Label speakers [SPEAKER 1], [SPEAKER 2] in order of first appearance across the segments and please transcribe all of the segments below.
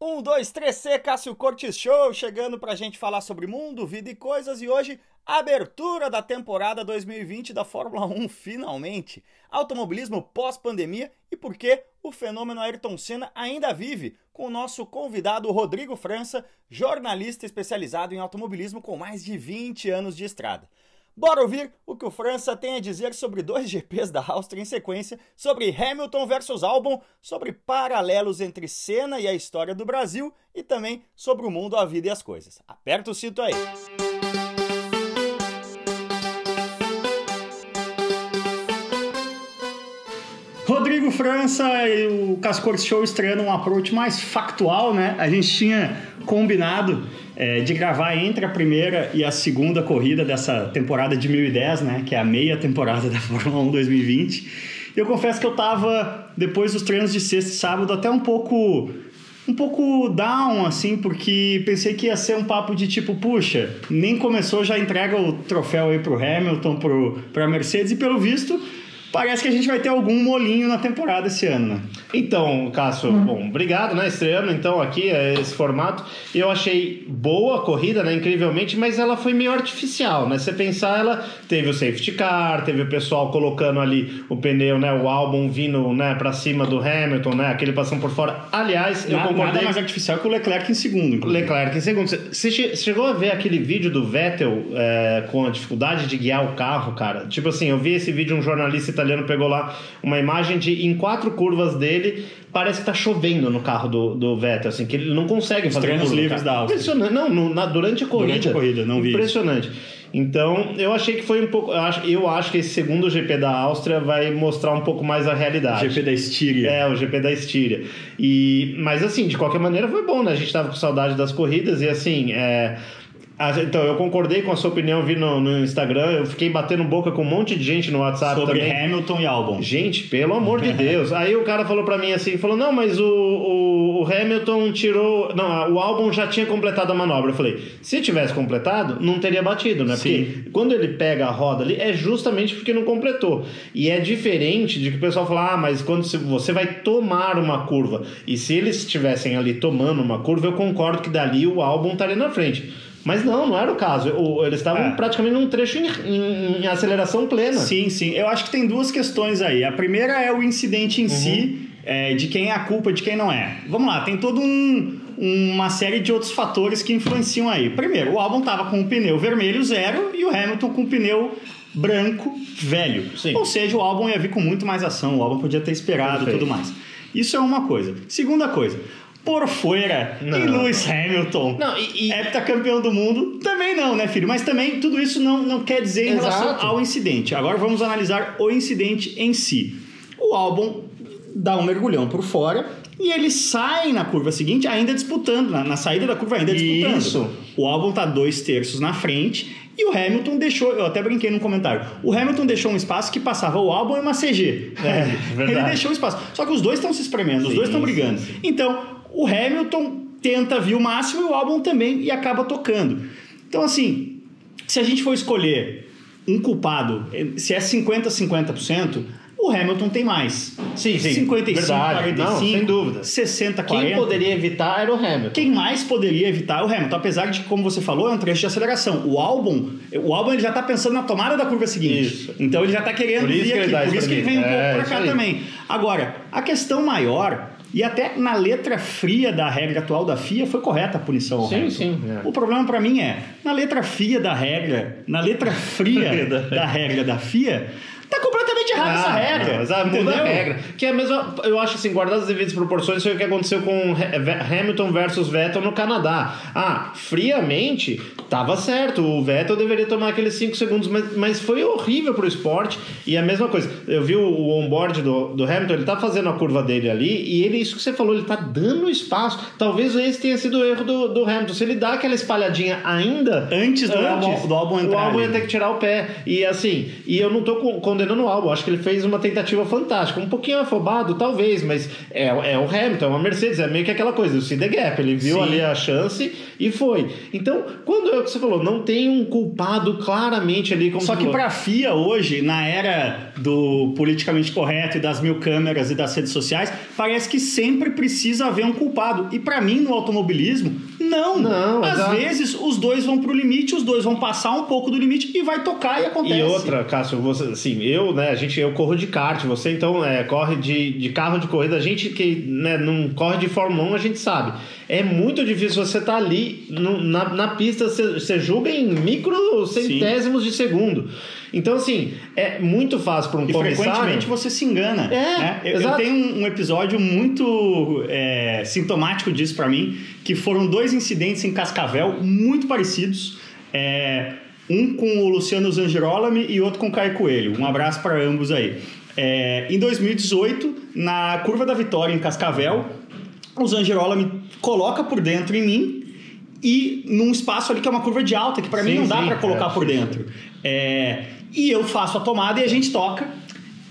[SPEAKER 1] Um, dois, três, C, Cássio Cortes Show, chegando pra gente falar sobre mundo, vida e coisas, e hoje, abertura da temporada 2020 da Fórmula 1, finalmente. Automobilismo pós-pandemia e por que o fenômeno Ayrton Senna ainda vive, com o nosso convidado Rodrigo França, jornalista especializado em automobilismo com mais de 20 anos de estrada. Bora ouvir o que o França tem a dizer sobre dois GPs da Áustria em sequência, sobre Hamilton versus Albon, sobre paralelos entre Senna e a história do Brasil e também sobre o mundo, a vida e as coisas. Aperta o cinto aí. Rodrigo França e o Cascor Show estreando um approach mais factual, né? A gente tinha combinado é, de gravar entre a primeira e a segunda corrida dessa temporada de 2010, né? Que é a meia temporada da Fórmula 1 2020. E eu confesso que eu tava, depois dos treinos de sexta e sábado, até um pouco um pouco down, assim, porque pensei que ia ser um papo de tipo, puxa, nem começou, já entrega o troféu aí pro Hamilton, pro, pra Mercedes, e pelo visto, Parece que a gente vai ter algum molinho na temporada esse ano, né?
[SPEAKER 2] Então, Cássio, uhum. bom, obrigado, né? Estreando então aqui é, esse formato. Eu achei boa a corrida, né? Incrivelmente, mas ela foi meio artificial, né? Você pensar, ela teve o safety car, teve o pessoal colocando ali o pneu, né? O álbum vindo, né? Pra cima do Hamilton, né? Aquele passando por fora. Aliás, eu
[SPEAKER 1] nada,
[SPEAKER 2] concordei.
[SPEAKER 1] Nada mais artificial que o Leclerc em segundo.
[SPEAKER 2] Inclusive. Leclerc em segundo. Você chegou a ver aquele vídeo do Vettel é, com a dificuldade de guiar o carro, cara? Tipo assim, eu vi esse vídeo um jornalista italiano pegou lá uma imagem de em quatro curvas dele parece que tá chovendo no carro do, do Vettel, assim, que ele não consegue fazer
[SPEAKER 1] treinos livres da Áustria.
[SPEAKER 2] Impressionante. Não, no, na, durante a corrida.
[SPEAKER 1] Durante a corrida, não vi.
[SPEAKER 2] Impressionante. Então, eu achei que foi um pouco. Eu acho, eu acho que esse segundo GP da Áustria vai mostrar um pouco mais a realidade.
[SPEAKER 1] O GP da Estíria.
[SPEAKER 2] É, o GP da Estíria. E, mas, assim, de qualquer maneira foi bom, né? A gente tava com saudade das corridas e, assim, é, então, eu concordei com a sua opinião, vi no, no, Instagram, eu fiquei batendo boca com um monte de gente no WhatsApp
[SPEAKER 1] Sobre
[SPEAKER 2] também.
[SPEAKER 1] Hamilton e Albon.
[SPEAKER 2] Gente, pelo amor de Deus. Aí o cara falou para mim assim, falou, não, mas o, o, o, Hamilton tirou... Não, o Albon já tinha completado a manobra. Eu falei, se tivesse completado, não teria batido, né? Sim. Porque quando ele pega a roda ali, é justamente porque não completou. E é diferente de que o pessoal fala, ah, mas quando você vai tomar uma curva, e se eles estivessem ali tomando uma curva, eu concordo que dali o Albon estaria na frente. Mas não, não era o caso. eles estavam é. praticamente num trecho em, em, em, aceleração plena.
[SPEAKER 1] Sim, sim. Eu acho que tem duas questões aí. A primeira é o incidente em uhum. si, é, de quem é a culpa, de quem não é. Vamos lá, tem todo um, uma série de outros fatores que influenciam aí. Primeiro, o álbum estava com o pneu vermelho zero e o Hamilton com o pneu branco velho. Sim. Ou seja, o álbum ia vir com muito mais ação, o álbum podia ter esperado e tudo mais. Isso é uma coisa. Segunda coisa, por fora. Não. E Lewis Hamilton, não, e, e... heptacampeão do mundo, também não, né, filho? Mas também tudo isso não, não quer dizer em Exato. relação ao incidente. Agora vamos analisar o incidente em si. O álbum dá um mergulhão por fora e ele sai na curva seguinte ainda disputando, na, na saída da curva ainda disputando. Isso. O álbum tá dois terços na frente e o Hamilton deixou, eu até brinquei no comentário, o Hamilton deixou um espaço que passava o álbum e uma CG. É, verdade. Ele deixou um espaço. Só que os dois estão se espremendo, sim, os dois estão brigando. Sim. Então, o Hamilton tenta vir o máximo e o álbum também e acaba tocando. Então, assim, se a gente for escolher um culpado, se é 50 50%, o Hamilton tem mais.
[SPEAKER 2] Sim, sim.
[SPEAKER 1] 55, Verdade. 45, Não, sem dúvida. 60, 40.
[SPEAKER 2] Quem poderia evitar era o Hamilton.
[SPEAKER 1] Quem mais poderia evitar é o Hamilton, apesar de, como você falou, é um trecho de aceleração. O álbum, o álbum ele já está pensando na tomada da curva seguinte. Isso. Então ele já está querendo
[SPEAKER 2] por vir aqui.
[SPEAKER 1] Por isso que ele vem um pouco é, para cá também. Agora, a questão maior e até na letra fria da regra atual da FIA foi correta a punição.
[SPEAKER 2] Sim, Hamilton. sim. É.
[SPEAKER 1] O problema para mim é, na letra fria da regra, na letra fria da regra da FIA, Errada ah, essa regra.
[SPEAKER 2] Muda a regra. Que é a mesma. Eu acho assim, guardar as devidas proporções, foi o que aconteceu com Hamilton versus Vettel no Canadá. Ah, friamente, tava certo. O Vettel deveria tomar aqueles 5 segundos, mas, mas foi horrível pro esporte. E a mesma coisa, eu vi o, onboard do, do Hamilton, ele tá fazendo a curva dele ali, e ele, isso que você falou, ele tá dando espaço. Talvez esse tenha sido o erro do, do Hamilton. Se ele dá aquela espalhadinha ainda.
[SPEAKER 1] Antes do,
[SPEAKER 2] antes,
[SPEAKER 1] álbum, do álbum entrar.
[SPEAKER 2] O álbum ia ter que tirar o pé. E assim, e eu não tô condenando o álbum. Acho que ele fez uma tentativa fantástica. Um pouquinho afobado, talvez, mas é, é o Hamilton, é uma Mercedes, é meio que aquela coisa, o see the gap. Ele viu
[SPEAKER 1] Sim.
[SPEAKER 2] ali a chance e foi. Então, quando é o que você falou, não tem um culpado claramente ali como
[SPEAKER 1] Só que para a FIA hoje, na era do politicamente correto e das mil câmeras e das redes sociais, parece que sempre precisa haver um culpado. E para mim, no automobilismo, não.
[SPEAKER 2] Não,
[SPEAKER 1] Às
[SPEAKER 2] exato.
[SPEAKER 1] vezes, os dois vão pro limite, os dois vão passar um pouco do limite e vai tocar e acontece.
[SPEAKER 2] E outra, Cássio, você, assim, eu, né, a gente, eu corro de kart, você então é, corre de, de carro de corrida, a gente que né, não corre de Fórmula 1, a gente sabe. É muito difícil você estar ali no- na, na pista, você, você julga em micro centésimos de segundo. Então, assim, é muito fácil para um
[SPEAKER 1] E
[SPEAKER 2] comissário...
[SPEAKER 1] frequentemente você se engana.
[SPEAKER 2] É,
[SPEAKER 1] né? eu, eu tenho um, um episódio muito é, sintomático disso pra mim, que foram dois incidentes em Cascavel muito parecidos. É, um com o Luciano Zangirolami e outro com o Caio Coelho. Um abraço para ambos aí. É, em 2018, na curva da vitória em Cascavel, o Zangirolami coloca por dentro em mim e num espaço ali que é uma curva de alta, que para mim não dá para colocar
[SPEAKER 2] é,
[SPEAKER 1] por dentro. É, e eu faço a tomada e a gente toca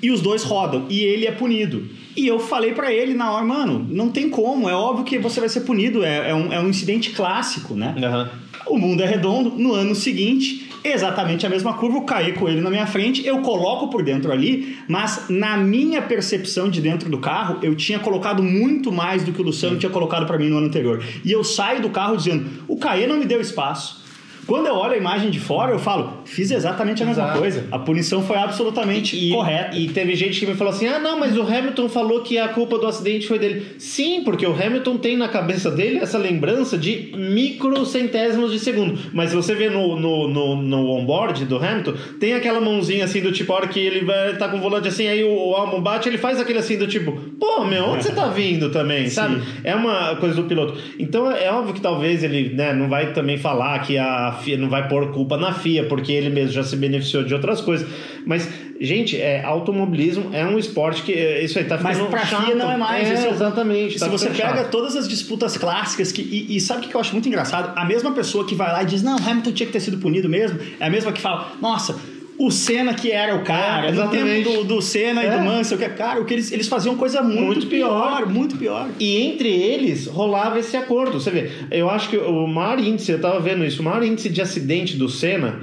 [SPEAKER 1] e os dois rodam e ele é punido. E eu falei pra ele na hora, mano, não tem como, é óbvio que você vai ser punido, é, é um, é um incidente clássico, né?
[SPEAKER 2] Aham.
[SPEAKER 1] O mundo é redondo. No ano seguinte, exatamente a mesma curva, eu caí com ele na minha frente, eu coloco por dentro ali, mas na minha percepção de dentro do carro, eu tinha colocado muito mais do que o Luciano tinha colocado para mim no ano anterior. E eu saio do carro dizendo: o Caê não me deu espaço. Quando eu olho a imagem de fora, eu falo, fiz exatamente a mesma
[SPEAKER 2] Exato.
[SPEAKER 1] coisa. A punição foi absolutamente
[SPEAKER 2] E,
[SPEAKER 1] correta.
[SPEAKER 2] e teve gente que me falou assim: ah, não, mas o Hamilton falou que a culpa do acidente foi dele. Sim, porque o Hamilton tem na cabeça dele essa lembrança de microcentésimos de segundo. Mas se você vê no, no, no, no onboard do Hamilton, tem aquela mãozinha assim do tipo, a hora que ele vai tá com o volante assim, aí o, o álbum bate, ele faz aquele assim do tipo, pô, meu, onde você tá vindo também, sabe? É uma coisa do piloto. Então é óbvio que talvez ele né, não vai também falar que a FIA não vai pôr culpa na FIA, porque ele mesmo já se beneficiou de outras coisas. Mas, gente, é, automobilismo é um esporte que é, isso aí tá
[SPEAKER 1] Mas
[SPEAKER 2] ficando
[SPEAKER 1] pra
[SPEAKER 2] chato.
[SPEAKER 1] FIA não é mais.
[SPEAKER 2] É,
[SPEAKER 1] é
[SPEAKER 2] exatamente. tá
[SPEAKER 1] Se você pega
[SPEAKER 2] chato.
[SPEAKER 1] todas as disputas clássicas que, e, e sabe o que eu acho muito engraçado? A mesma pessoa que vai lá e diz, não, Hamilton tinha que ter sido punido mesmo, é a mesma que fala, nossa, o Senna que era o cara,
[SPEAKER 2] É,
[SPEAKER 1] no tempo do, do Senna e
[SPEAKER 2] É.
[SPEAKER 1] do Mansell, que é cara, o que eles, eles faziam coisa muito,
[SPEAKER 2] Muito pior.
[SPEAKER 1] pior, muito pior.
[SPEAKER 2] E entre eles rolava esse acordo. Você vê, eu acho que o maior índice, eu tava vendo isso, o maior índice de acidente do Senna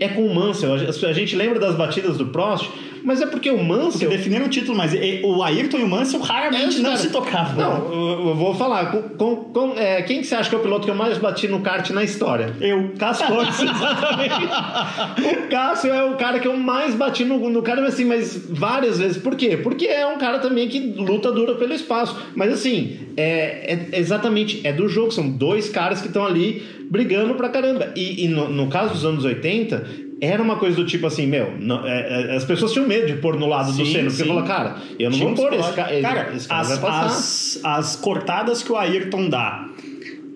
[SPEAKER 2] é com o Mansell. A gente lembra das batidas do Prost, mas é porque o
[SPEAKER 1] Porque
[SPEAKER 2] Mansell.
[SPEAKER 1] definiram o título, mas o Ayrton e o Mansell raramente
[SPEAKER 2] É,
[SPEAKER 1] não
[SPEAKER 2] cara.
[SPEAKER 1] se tocavam.
[SPEAKER 2] Não, eu eu vou falar. Com, com- com- é, quem que você acha que é o piloto que eu mais bati no kart na história?
[SPEAKER 1] Eu, Cássio Torres.
[SPEAKER 2] o Cássio é o cara que eu mais bati no, no cara, mas assim, mas várias vezes. Por quê? Porque é um cara também que luta dura pelo espaço. Mas assim, é, é exatamente, é do jogo. São dois caras que estão ali brigando pra caramba. E, e no, no caso dos anos 80, era uma coisa do tipo assim, meu, não- é- é- as pessoas tinham medo de pôr no lado do
[SPEAKER 1] Sim,
[SPEAKER 2] Seno, porque
[SPEAKER 1] sim.
[SPEAKER 2] falou, cara, eu não
[SPEAKER 1] Tinha
[SPEAKER 2] vou pôr esse cara.
[SPEAKER 1] Cara,
[SPEAKER 2] esse cara
[SPEAKER 1] as, as, as cortadas que o Ayrton dá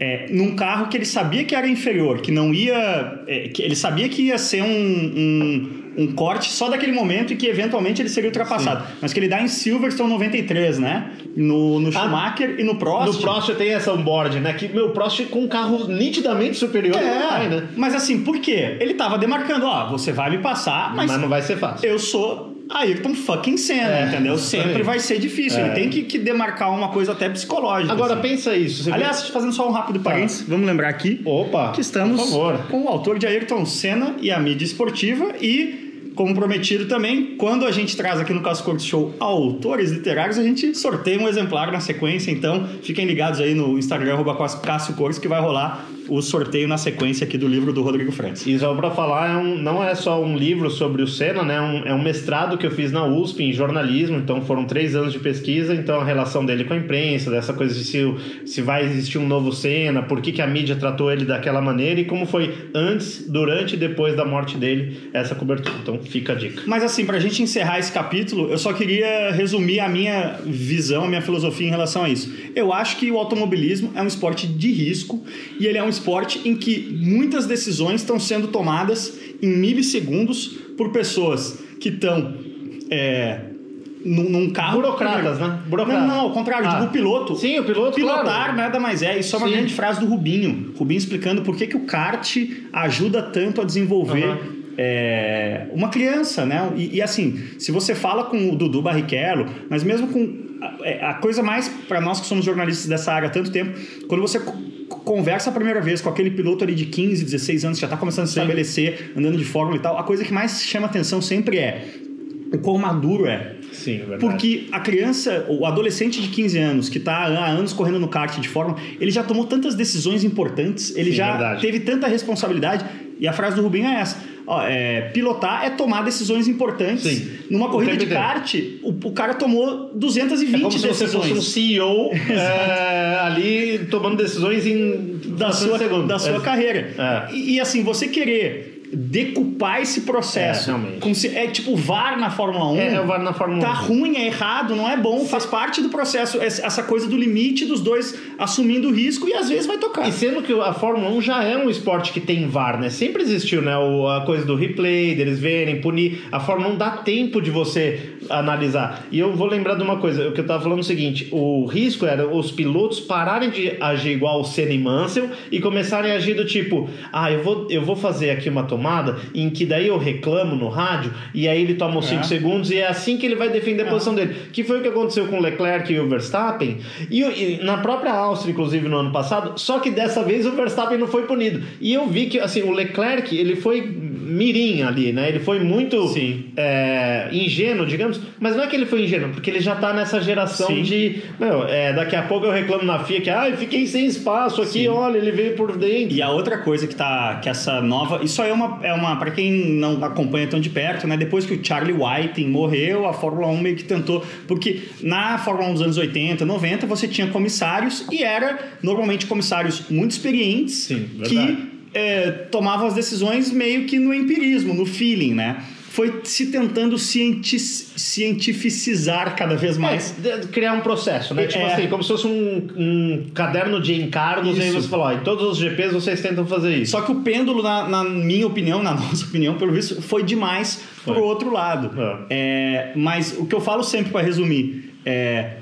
[SPEAKER 1] é, num carro que ele sabia que era inferior, que não ia. é, que ele sabia que ia ser um, um, um corte só daquele momento e que eventualmente ele seria ultrapassado. Mas que ele dá em Silverstone 93, né? No, no Schumacher e no Prost.
[SPEAKER 2] Ah, No Prost tem essa onboard, né? Que meu Prost com um carro nitidamente superior
[SPEAKER 1] É,
[SPEAKER 2] vai, né?
[SPEAKER 1] mas assim, por quê? Ele tava demarcando, ó, você vai me passar, mas,
[SPEAKER 2] Mas, não vai ser fácil.
[SPEAKER 1] eu sou Ayrton fucking Senna,
[SPEAKER 2] É,
[SPEAKER 1] entendeu? Sempre vai ser difícil.
[SPEAKER 2] É.
[SPEAKER 1] Ele tem que, que demarcar uma coisa até psicológica.
[SPEAKER 2] Agora
[SPEAKER 1] assim.
[SPEAKER 2] pensa isso. você vê-
[SPEAKER 1] Aliás, fazendo só um rápido parênteses, vamos lembrar aqui
[SPEAKER 2] opa,
[SPEAKER 1] que estamos com o autor de Ayrton Senna e a mídia esportiva e, como prometido também, quando a gente traz aqui no Caso Corto Show autores literários, a gente sorteia um exemplar na sequência, então fiquem ligados aí no Instagram, Cássio Cortes, que vai rolar o sorteio na sequência aqui do livro do Rodrigo Frantz.
[SPEAKER 2] E só pra falar, é um- não é só um livro sobre o Senna, né? Um- é um mestrado que eu fiz na USP em jornalismo, então foram três anos de pesquisa, então a relação dele com a imprensa, dessa coisa de se, se vai existir um novo Senna, por que, que a mídia tratou ele daquela maneira e como foi antes, durante e depois da morte dele essa cobertura. Então fica a dica.
[SPEAKER 1] Mas assim, pra gente encerrar esse capítulo, eu só queria resumir a minha visão, a minha filosofia em relação a isso. Eu acho que o automobilismo é um esporte de risco e ele é um esporte em que muitas decisões estão sendo tomadas em milissegundos por pessoas que estão é, num, num carro.
[SPEAKER 2] Burocratas, né? Burocratas.
[SPEAKER 1] Não, não, ao contrário,
[SPEAKER 2] Ah.
[SPEAKER 1] digo o piloto.
[SPEAKER 2] Sim, o piloto,
[SPEAKER 1] Pilotar
[SPEAKER 2] claro.
[SPEAKER 1] nada mais é. Isso é uma
[SPEAKER 2] Sim.
[SPEAKER 1] grande frase do Rubinho. Rubinho explicando por que, que o kart ajuda tanto a desenvolver
[SPEAKER 2] Aham.
[SPEAKER 1] É, uma criança, né? E, e, assim, se você fala com o Dudu Barrichello, mas mesmo com a, é, a coisa mais para nós que somos jornalistas dessa área há tanto tempo, quando você conversa a primeira vez com aquele piloto ali de 15, 16 anos que já está começando a se estabelecer, andando de fórmula e tal, a coisa que mais chama atenção sempre é o quão maduro é.
[SPEAKER 2] Sim, é verdade.
[SPEAKER 1] Porque a criança, o adolescente de 15 anos, que está há anos correndo no kart de fórmula, ele já tomou tantas decisões importantes, ele
[SPEAKER 2] Sim,
[SPEAKER 1] já
[SPEAKER 2] verdade.
[SPEAKER 1] teve tanta responsabilidade. E a frase do Rubinho é essa: ó, é, pilotar é tomar decisões importantes.
[SPEAKER 2] Sim.
[SPEAKER 1] Numa corrida de kart, o, o cara tomou 220
[SPEAKER 2] É como se você
[SPEAKER 1] decisões.
[SPEAKER 2] fosse um CEO é, ali tomando decisões em
[SPEAKER 1] da sua,
[SPEAKER 2] de segundo.
[SPEAKER 1] da sua
[SPEAKER 2] É.
[SPEAKER 1] carreira.
[SPEAKER 2] É.
[SPEAKER 1] E, e, assim, você querer decupar esse processo.
[SPEAKER 2] É,
[SPEAKER 1] se, é tipo VAR na Fórmula 1.
[SPEAKER 2] É, é o VAR na Fórmula
[SPEAKER 1] Tá
[SPEAKER 2] 1.
[SPEAKER 1] ruim, é errado, não é bom, faz parte do processo. Essa essa coisa do limite dos dois assumindo o risco e às vezes vai tocar.
[SPEAKER 2] E sendo que a Fórmula 1 já é um esporte que tem VAR, né? Sempre existiu, né? O- a coisa do replay, deles verem, punir. A Fórmula 1 dá tempo de você analisar. E eu vou lembrar de uma coisa, o que eu tava falando é o seguinte: o risco era os pilotos pararem de agir igual o Senna e Mansell e começarem a agir do tipo, ah, eu vou, eu vou fazer aqui uma tomada em que daí eu reclamo no rádio e aí ele toma os 5
[SPEAKER 1] É.
[SPEAKER 2] segundos e é assim que ele vai defender a posição dele. Que foi o que aconteceu com o Leclerc e o Verstappen. E, e na própria Áustria, inclusive, no ano passado, só que dessa vez o Verstappen não foi punido. E eu vi que, assim, o Leclerc, ele foi mirim ali, né? Ele foi muito
[SPEAKER 1] Sim.
[SPEAKER 2] é, ingênuo, digamos. Mas não é que ele foi ingênuo, porque ele já tá nessa geração
[SPEAKER 1] Sim.
[SPEAKER 2] de... Meu, é, daqui a pouco eu reclamo na FIA que, ah, eu fiquei sem espaço aqui, olha, ele veio por dentro.
[SPEAKER 1] E a outra coisa que tá que essa nova, isso aí é uma é uma para quem não acompanha tão de perto, né? Depois que o Charlie Whiting morreu, a Fórmula 1 meio que tentou, porque na Fórmula 1 dos anos 80, 90, você tinha comissários e era normalmente comissários muito experientes
[SPEAKER 2] Sim, verdade.
[SPEAKER 1] que é, tomavam as decisões meio que no empirismo, no feeling, né? Foi se tentando cienti cientificizar cada vez mais.
[SPEAKER 2] É, criar um processo, né?
[SPEAKER 1] É.
[SPEAKER 2] Tipo assim, como se fosse um, um caderno de encargos, e aí
[SPEAKER 1] Isso.
[SPEAKER 2] você falou, ó, em todos os GPs vocês tentam fazer isso.
[SPEAKER 1] Só que o pêndulo, na, na minha opinião, na nossa opinião, pelo visto, foi demais
[SPEAKER 2] Foi.
[SPEAKER 1] pro outro lado. É, mas o que eu falo sempre para resumir é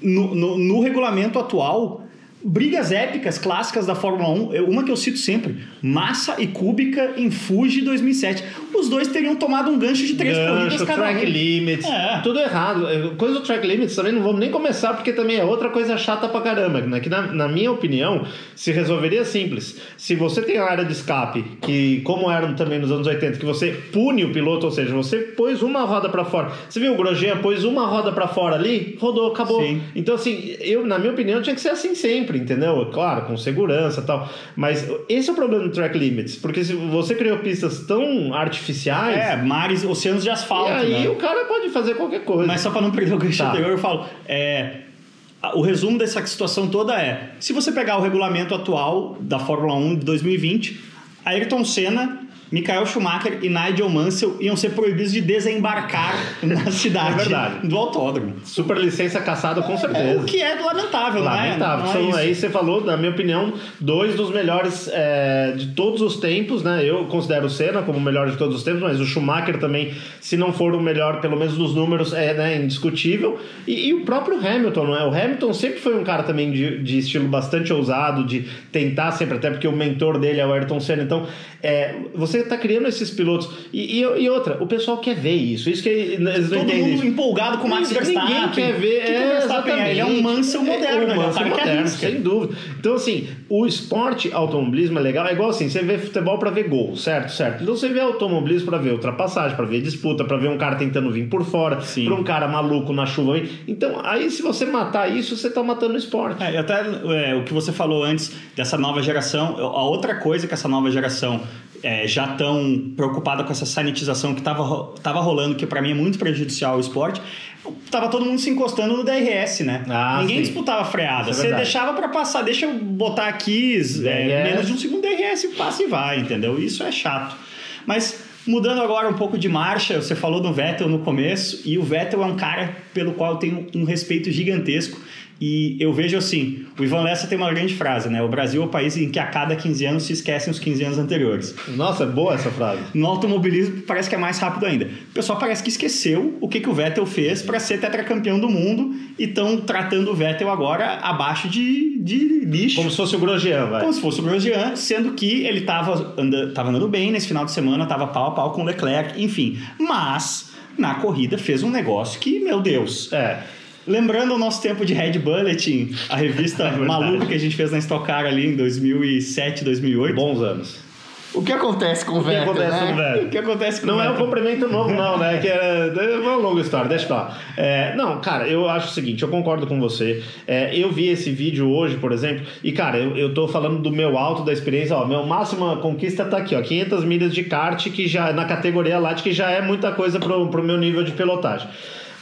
[SPEAKER 1] no, no- no regulamento atual. Brigas épicas clássicas da Fórmula 1, eu- uma que eu cito sempre, Massa e Kubica em Fuji 2007. Os dois teriam tomado um gancho de três corridas
[SPEAKER 2] Gancho,
[SPEAKER 1] cada
[SPEAKER 2] track
[SPEAKER 1] um.
[SPEAKER 2] limits,
[SPEAKER 1] É.
[SPEAKER 2] tudo errado. Coisa do track limits também não vamos nem começar, porque também é outra coisa chata pra caramba. Né? Que na, na minha opinião, se resolveria simples. Se você tem a área de escape, que como era também nos anos 80, que você pune o piloto, ou seja, você pôs uma roda pra fora. Você viu o Grosjean pôs uma roda pra fora ali, rodou, acabou.
[SPEAKER 1] Sim.
[SPEAKER 2] Então, assim, eu, na minha opinião, tinha que ser assim sempre, entendeu? Claro, com segurança e tal. Mas esse é o problema do track limits, porque se você criou pistas tão artificiais.
[SPEAKER 1] É, mares, oceanos de
[SPEAKER 2] E
[SPEAKER 1] asfalto.
[SPEAKER 2] aí
[SPEAKER 1] né?
[SPEAKER 2] o cara pode fazer qualquer coisa.
[SPEAKER 1] Mas só para não perder o gancho
[SPEAKER 2] Tá.
[SPEAKER 1] anterior, eu falo. É, o resumo dessa situação toda é: se você pegar o regulamento atual da Fórmula 1 de 2020, Ayrton Senna, Michael Schumacher e Nigel Mansell iam ser proibidos de desembarcar na cidade
[SPEAKER 2] É
[SPEAKER 1] do autódromo.
[SPEAKER 2] Super licença caçada com
[SPEAKER 1] É,
[SPEAKER 2] certeza.
[SPEAKER 1] o que é lamentável, é?
[SPEAKER 2] Lamentável.
[SPEAKER 1] Não é
[SPEAKER 2] São,
[SPEAKER 1] isso.
[SPEAKER 2] aí você falou, na minha opinião, dois dos melhores é, de todos os tempos, né? Eu considero o Senna como o melhor de todos os tempos, mas o Schumacher também, se não for o melhor, pelo menos nos números, é né, indiscutível. E, e o próprio Hamilton, não é? O Hamilton sempre foi um cara também de, de estilo bastante ousado, de tentar sempre, até porque o mentor dele é o Ayrton Senna. Então, é, você está criando esses pilotos. E, e, e outra, o pessoal quer ver isso. Isso que eles não
[SPEAKER 1] Todo
[SPEAKER 2] entendem.
[SPEAKER 1] mundo empolgado com o Max
[SPEAKER 2] Ninguém
[SPEAKER 1] Verstappen.
[SPEAKER 2] quer ver.
[SPEAKER 1] Que que
[SPEAKER 2] é,
[SPEAKER 1] o Verstappen é? Ele é um. Mansell moderno.
[SPEAKER 2] É, um
[SPEAKER 1] é um
[SPEAKER 2] Mansell moderno,
[SPEAKER 1] arrisca.
[SPEAKER 2] sem dúvida. Então, assim, o esporte automobilismo é legal. É igual assim, você vê futebol pra ver gol, certo? Certo. Então você vê automobilismo pra ver ultrapassagem, pra ver disputa, pra ver um cara tentando vir por fora, pra um cara maluco na chuva. Então, aí se você matar isso, você tá matando o esporte.
[SPEAKER 1] É, até é, o que você falou antes dessa nova geração, a outra coisa que essa nova geração é, já tão preocupada com essa sanitização que estava tava rolando, que para mim é muito prejudicial ao esporte, tava todo mundo se encostando no DRS, né?
[SPEAKER 2] Ah,
[SPEAKER 1] Ninguém
[SPEAKER 2] sim.
[SPEAKER 1] disputava freada.
[SPEAKER 2] É
[SPEAKER 1] Você deixava para passar, deixa eu botar aqui é, menos de um segundo DRS, passa e vai, entendeu? Isso é chato. Mas mudando agora um pouco de marcha, você falou do Vettel no começo, e o Vettel é um cara pelo qual eu tenho um respeito gigantesco E eu vejo assim, o Ivan Lessa tem uma grande frase, né? O Brasil é o país em que a cada 15 anos se esquecem os 15 anos anteriores.
[SPEAKER 2] Nossa, é boa essa frase.
[SPEAKER 1] No automobilismo parece que é mais rápido ainda. O pessoal parece que esqueceu o que, que o Vettel fez para ser tetracampeão do mundo e estão tratando o Vettel agora abaixo de, de lixo.
[SPEAKER 2] Como se fosse o Grosjean, vai.
[SPEAKER 1] Como se fosse o Grosjean, sendo que ele estava anda, tava andando bem nesse final de semana, estava pau a pau com o Leclerc, enfim. Mas na corrida fez um negócio que, meu Deus.
[SPEAKER 2] É.
[SPEAKER 1] Lembrando o nosso tempo de Red Bulletin, a revista
[SPEAKER 2] É
[SPEAKER 1] maluca que a gente fez na Stock Car ali em 2007, 2008.
[SPEAKER 2] Bons anos.
[SPEAKER 1] O que acontece com o
[SPEAKER 2] O que
[SPEAKER 1] Vettel,
[SPEAKER 2] acontece
[SPEAKER 1] né?
[SPEAKER 2] com o Vettel?
[SPEAKER 1] O que acontece com
[SPEAKER 2] Não
[SPEAKER 1] o
[SPEAKER 2] é um
[SPEAKER 1] Vettel?
[SPEAKER 2] cumprimento novo, não, né? Que é, é uma longa história, deixa pra lá. É, não, cara, eu acho o seguinte, eu concordo com você. É, eu vi esse vídeo hoje, por exemplo, e, cara, eu, eu tô falando do meu alto, da experiência, ó, meu máxima conquista tá aqui, ó, 500 milhas de kart, que já, na categoria Light, que já é muita coisa pro, pro meu nível de pilotagem.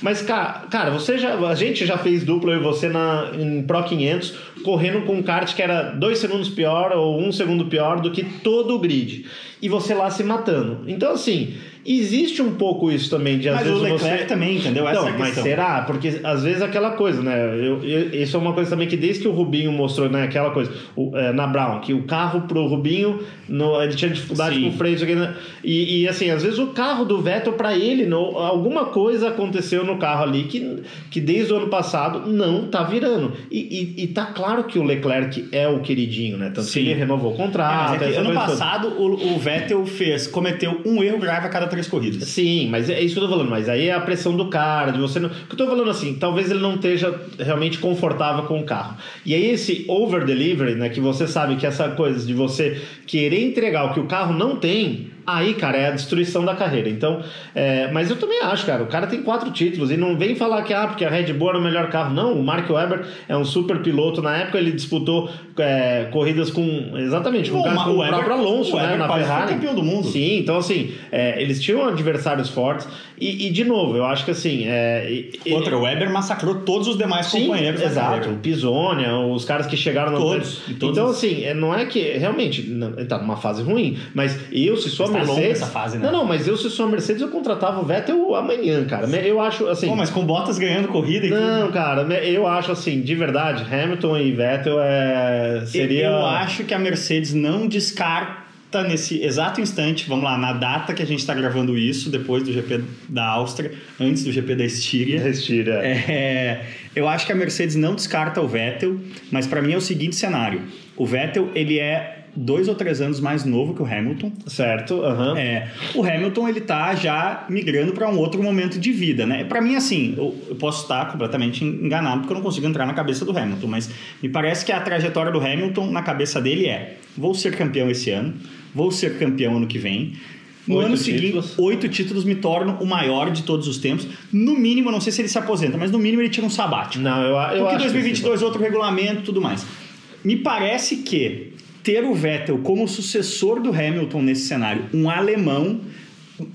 [SPEAKER 2] Mas, cara, cara, você já, a gente já fez dupla e você na, em Pro 500, correndo com um kart que era dois segundos pior ou um segundo pior do que todo o grid. E você lá se matando. Então, assim, existe um pouco isso também de às
[SPEAKER 1] Mas
[SPEAKER 2] vezes
[SPEAKER 1] o Leclerc
[SPEAKER 2] você...
[SPEAKER 1] também, entendeu? Essa
[SPEAKER 2] Não,
[SPEAKER 1] é
[SPEAKER 2] mas será? Porque às vezes aquela coisa, né? Eu, eu- isso é uma coisa também que desde que o Rubinho mostrou, né? Aquela coisa, o- é, na Brown, que o carro pro Rubinho, no, ele tinha dificuldade
[SPEAKER 1] Sim.
[SPEAKER 2] com o freio, né? e, e assim, às vezes o carro do Vettel para ele, no, alguma coisa aconteceu no carro ali que, que desde o ano passado não tá virando. E, e, e tá claro que o Leclerc é o queridinho, né? Tanto que
[SPEAKER 1] Sim.
[SPEAKER 2] ele renovou o
[SPEAKER 1] É,
[SPEAKER 2] contrato.
[SPEAKER 1] mas é que
[SPEAKER 2] essa
[SPEAKER 1] ano passado o, o Vettel fez, cometeu um erro grave a cada três corridas.
[SPEAKER 2] Sim, mas é isso que eu tô falando. Mas aí é a pressão do cara, de você não. Que eu tô falando assim, talvez ele não esteja realmente confortável com o carro. E aí esse over delivery, né? Que você sabe que essa coisa de você querer entregar o que o carro não tem. Aí, cara, é a destruição da carreira. Então, é, mas eu também acho, cara, o cara tem quatro títulos e não vem falar que, ah, porque a Red Bull era o melhor carro. Não, o Mark Webber é um super piloto. Na época ele disputou é, corridas com, exatamente, com,
[SPEAKER 1] O
[SPEAKER 2] o,
[SPEAKER 1] Webber-
[SPEAKER 2] próprio Alonso,
[SPEAKER 1] o
[SPEAKER 2] né,
[SPEAKER 1] Webber
[SPEAKER 2] na Ferrari.
[SPEAKER 1] campeão do mundo.
[SPEAKER 2] Sim, então assim, é, eles tinham adversários fortes e, e, de novo, eu acho que assim. É,
[SPEAKER 1] Outra, o Weber massacrou todos os demais
[SPEAKER 2] Sim,
[SPEAKER 1] companheiros
[SPEAKER 2] exato. O Pisonia, os caras que chegaram no
[SPEAKER 1] Todos, todos
[SPEAKER 2] Então, assim, é, não é que realmente ele tá numa fase ruim, mas eu, se sou Mercedes.
[SPEAKER 1] essa fase, né?
[SPEAKER 2] Não, não, mas eu, se sou a Mercedes, eu contratava o Vettel amanhã, cara. Eu acho assim.
[SPEAKER 1] Pô, mas com Bottas ganhando corrida e tudo.
[SPEAKER 2] Não, cara, eu acho assim, de verdade, Hamilton e Vettel é, seria.
[SPEAKER 1] Eu acho que a Mercedes não descarta nesse exato instante, vamos lá, na data que a gente está gravando isso, depois do GP da Áustria, antes do GP da Estíria.
[SPEAKER 2] Respira.
[SPEAKER 1] É, eu acho que a Mercedes não descarta o Vettel, mas para mim é o seguinte cenário: o Vettel ele é dois ou três anos mais novo que o Hamilton.
[SPEAKER 2] Certo, aham.
[SPEAKER 1] É, o Hamilton ele tá já migrando para um outro momento de vida, né? Para mim assim, eu, eu posso estar completamente enganado porque eu não consigo entrar na cabeça do Hamilton, mas me parece que a trajetória do Hamilton na cabeça dele é: vou ser campeão esse ano, vou ser campeão ano que vem. No
[SPEAKER 2] Oito
[SPEAKER 1] ano seguinte,
[SPEAKER 2] títulos.
[SPEAKER 1] oito títulos me tornam o maior de todos os tempos. No mínimo, não sei se ele se aposenta, mas no mínimo ele tira um sabático.
[SPEAKER 2] Não, eu, eu
[SPEAKER 1] Porque
[SPEAKER 2] acho. que
[SPEAKER 1] 2022 outro regulamento tudo mais. Me parece que ter o Vettel como sucessor do Hamilton nesse cenário, um alemão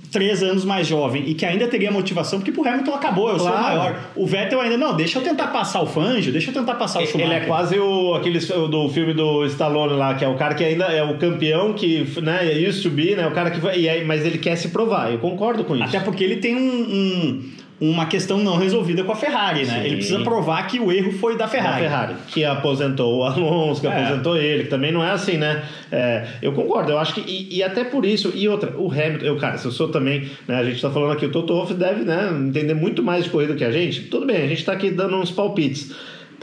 [SPEAKER 1] três anos mais jovem e que ainda teria motivação, porque pro Hamilton acabou, eu sou o
[SPEAKER 2] Claro.
[SPEAKER 1] maior. O Vettel ainda, não, deixa eu tentar passar o Fangio, deixa eu tentar passar o Schumacher.
[SPEAKER 2] Ele é quase o aquele do filme do Stallone lá, que é o cara que ainda é o campeão que, né, used to be, né, o cara que vai, mas ele quer se provar. Eu concordo com isso.
[SPEAKER 1] Até porque ele tem um- um- uma questão não resolvida com a Ferrari, né?
[SPEAKER 2] Sim.
[SPEAKER 1] Ele precisa provar que o erro foi da
[SPEAKER 2] Da
[SPEAKER 1] Ferrari.
[SPEAKER 2] Ferrari, que aposentou o Alonso, que
[SPEAKER 1] É.
[SPEAKER 2] aposentou ele, que também não é assim, né? É, eu concordo, eu acho que. E, e até por isso, e outra, o Hamilton, eu, cara, se eu sou também, né? A gente tá falando aqui, o Toto Wolff deve, né, entender muito mais de corrida que a gente. Tudo bem, a gente tá aqui dando uns palpites.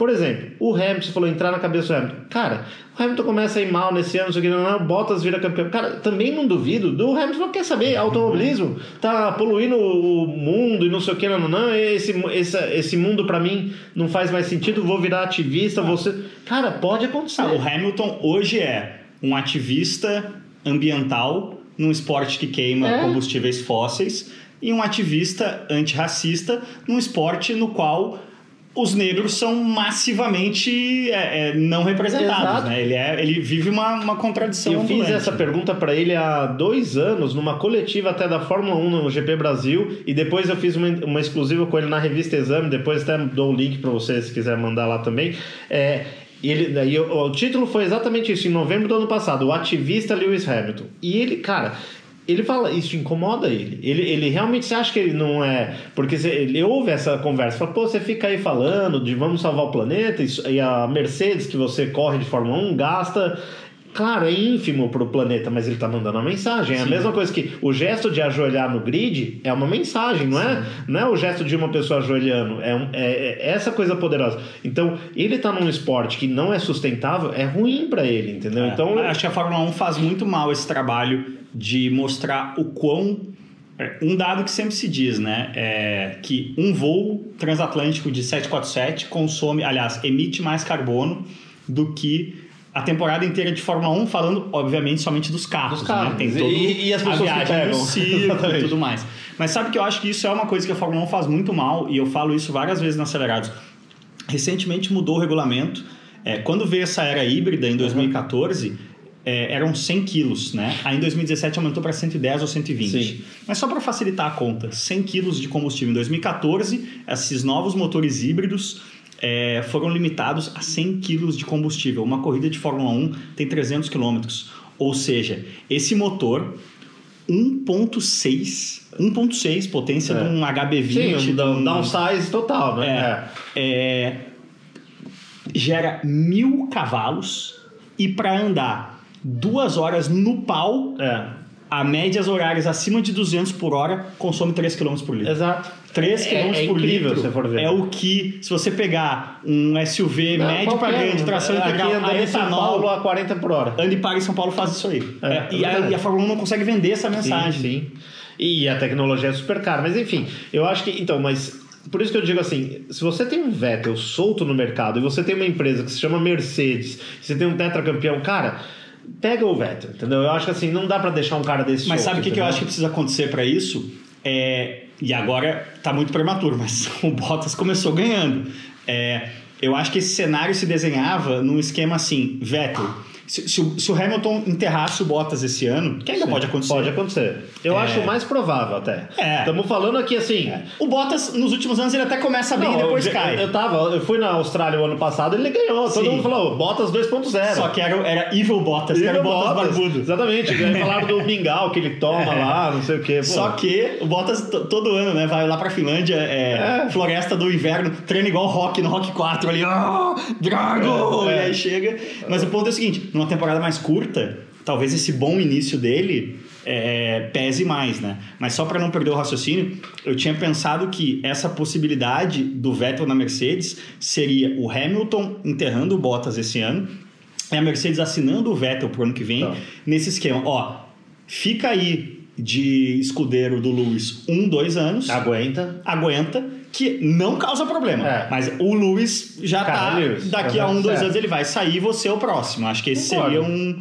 [SPEAKER 2] Por exemplo, o Hamilton, você falou entrar na cabeça do Hamilton. Cara, o Hamilton começa a ir mal nesse ano, não sei o que, não, não, Bottas vira campeão. Cara, também não duvido do Hamilton, não quer saber, automobilismo tá poluindo o mundo e não sei o que, não, não, não, esse, esse, esse mundo pra mim não faz mais sentido, vou virar ativista, você... Cara, pode acontecer.
[SPEAKER 1] Ah, o Hamilton hoje é um ativista ambiental num esporte que queima
[SPEAKER 2] É.
[SPEAKER 1] combustíveis fósseis e um ativista antirracista num esporte no qual os negros são massivamente é, é, não representados. Né? Ele, é, ele vive uma, uma contradição.
[SPEAKER 2] Eu fiz essa pergunta pra ele há dois anos, numa coletiva até da Fórmula 1 no GP Brasil, e depois eu fiz uma, uma exclusiva com ele na revista Exame, depois até dou o link pra você se quiser mandar lá também. É, ele, daí, o, o título foi exatamente isso, em novembro do ano passado, o ativista Lewis Hamilton. E ele, cara, ele fala, isso incomoda ele. Ele, ele realmente você acha que ele não é. Porque ele ouve essa conversa, fala, pô, você fica aí falando de vamos salvar o planeta, e a Mercedes que você corre de Fórmula 1 gasta. Claro, é ínfimo para o planeta, mas ele está mandando uma mensagem. É a mesma coisa que o gesto de ajoelhar no grid é uma mensagem, não é, não é o gesto de uma pessoa ajoelhando, é, um, é, é essa coisa poderosa. Então, ele está num esporte que não é sustentável, é ruim para ele, entendeu?
[SPEAKER 1] É,
[SPEAKER 2] então,
[SPEAKER 1] acho que a Fórmula 1 faz muito mal esse trabalho de mostrar o quão é, um dado que sempre se diz, né, é que um voo transatlântico de 747 consome, aliás, emite mais carbono do que a temporada inteira de Fórmula 1, falando, obviamente, somente dos carros.
[SPEAKER 2] Dos carros.
[SPEAKER 1] Né? Tem todo
[SPEAKER 2] E- e as pessoas
[SPEAKER 1] a
[SPEAKER 2] que
[SPEAKER 1] viagem do circo e tudo mais. Mas sabe que eu acho que isso é uma coisa que a Fórmula 1 faz muito mal, e eu falo isso várias vezes na Acelerados. Recentemente mudou o regulamento. É, quando veio essa era híbrida em 2014, é, eram 100 quilos, né? Aí em 2017 aumentou para 110 ou 120.
[SPEAKER 2] Sim.
[SPEAKER 1] Mas só para facilitar a conta, 100 quilos de combustível. Em 2014, esses novos motores híbridos é, foram limitados a 100 quilos de combustível. Uma corrida de Fórmula 1 tem 300 quilômetros. Ou seja, esse motor 1.6 1.6 potência
[SPEAKER 2] É.
[SPEAKER 1] de um HB20
[SPEAKER 2] sim,
[SPEAKER 1] de
[SPEAKER 2] dá
[SPEAKER 1] um-
[SPEAKER 2] um downsize total, né?
[SPEAKER 1] é, é, gera mil cavalos e para andar duas horas no pau,
[SPEAKER 2] É. é.
[SPEAKER 1] a médias horárias acima de 200 por hora consome 3 km por litro.
[SPEAKER 2] Exato.
[SPEAKER 1] 3
[SPEAKER 2] É-
[SPEAKER 1] km
[SPEAKER 2] é
[SPEAKER 1] por
[SPEAKER 2] incrível
[SPEAKER 1] litro
[SPEAKER 2] se você for ver.
[SPEAKER 1] é o que, se você pegar um SUV
[SPEAKER 2] Não,
[SPEAKER 1] médio para grande, tração
[SPEAKER 2] Aqui
[SPEAKER 1] integral,
[SPEAKER 2] andando
[SPEAKER 1] a
[SPEAKER 2] em São Paulo
[SPEAKER 1] etanol,
[SPEAKER 2] a 40 por hora.
[SPEAKER 1] anda e para em São Paulo faz isso aí.
[SPEAKER 2] É,
[SPEAKER 1] É, e, a, e a Fórmula 1 não consegue vender essa mensagem.
[SPEAKER 2] Sim, sim. E a tecnologia é super cara. Mas enfim, eu acho que. Então, mas. Por isso que eu digo assim: se você tem um Vettel solto no mercado e você tem uma empresa que se chama Mercedes, você tem um tetracampeão, cara, pega o Vettel, entendeu? Eu acho que assim, não dá pra deixar um cara desse
[SPEAKER 1] Mas
[SPEAKER 2] solto,
[SPEAKER 1] sabe o que, que eu acho que precisa acontecer para isso? É, e agora tá muito prematuro, mas o Bottas começou ganhando. É, eu acho que esse cenário se desenhava num esquema assim: Vettel. Se, se o, se o Hamilton enterrasse o Bottas esse ano, que ainda
[SPEAKER 2] Sim,
[SPEAKER 1] pode acontecer.
[SPEAKER 2] Pode acontecer. Eu
[SPEAKER 1] É.
[SPEAKER 2] acho o mais provável até.
[SPEAKER 1] É.
[SPEAKER 2] Estamos falando aqui assim.
[SPEAKER 1] O Bottas, nos últimos anos, ele até começa bem
[SPEAKER 2] Não,
[SPEAKER 1] e depois
[SPEAKER 2] eu,
[SPEAKER 1] cai.
[SPEAKER 2] Eu, eu tava, eu fui na Austrália o ano passado, ele ganhou. Todo
[SPEAKER 1] Sim.
[SPEAKER 2] mundo falou, Bottas 2.0.
[SPEAKER 1] Só que era, era Evil Bottas, que era o
[SPEAKER 2] Evil
[SPEAKER 1] Bottas,
[SPEAKER 2] Bottas,
[SPEAKER 1] barbudo.
[SPEAKER 2] Exatamente. Falaram do mingau que ele toma
[SPEAKER 1] É.
[SPEAKER 2] lá, não sei o quê. Pô.
[SPEAKER 1] Só que o Bottas todo ano, né? Vai lá pra Finlândia, é,
[SPEAKER 2] É.
[SPEAKER 1] floresta do inverno, treina igual rock no Rock 4 ali, ah, Drago!
[SPEAKER 2] É, é.
[SPEAKER 1] E aí chega. Mas o ponto é o seguinte: numa temporada mais curta, talvez esse bom início dele é, pese mais, né? Mas só pra não perder o raciocínio, eu tinha pensado que essa possibilidade do Vettel na Mercedes seria o Hamilton enterrando o Bottas esse ano. E a Mercedes assinando o Vettel pro ano que vem,
[SPEAKER 2] Tá.
[SPEAKER 1] nesse esquema. Ó, fica aí de escudeiro do Lewis um, dois anos,
[SPEAKER 2] Aguenta.
[SPEAKER 1] aguenta, que não causa problema.
[SPEAKER 2] É.
[SPEAKER 1] Mas o Lewis já
[SPEAKER 2] Cara,
[SPEAKER 1] tá.
[SPEAKER 2] Lewis,
[SPEAKER 1] daqui a um, dois
[SPEAKER 2] certo.
[SPEAKER 1] anos ele vai sair e você é o próximo. Acho que esse
[SPEAKER 2] Concordo.
[SPEAKER 1] seria um.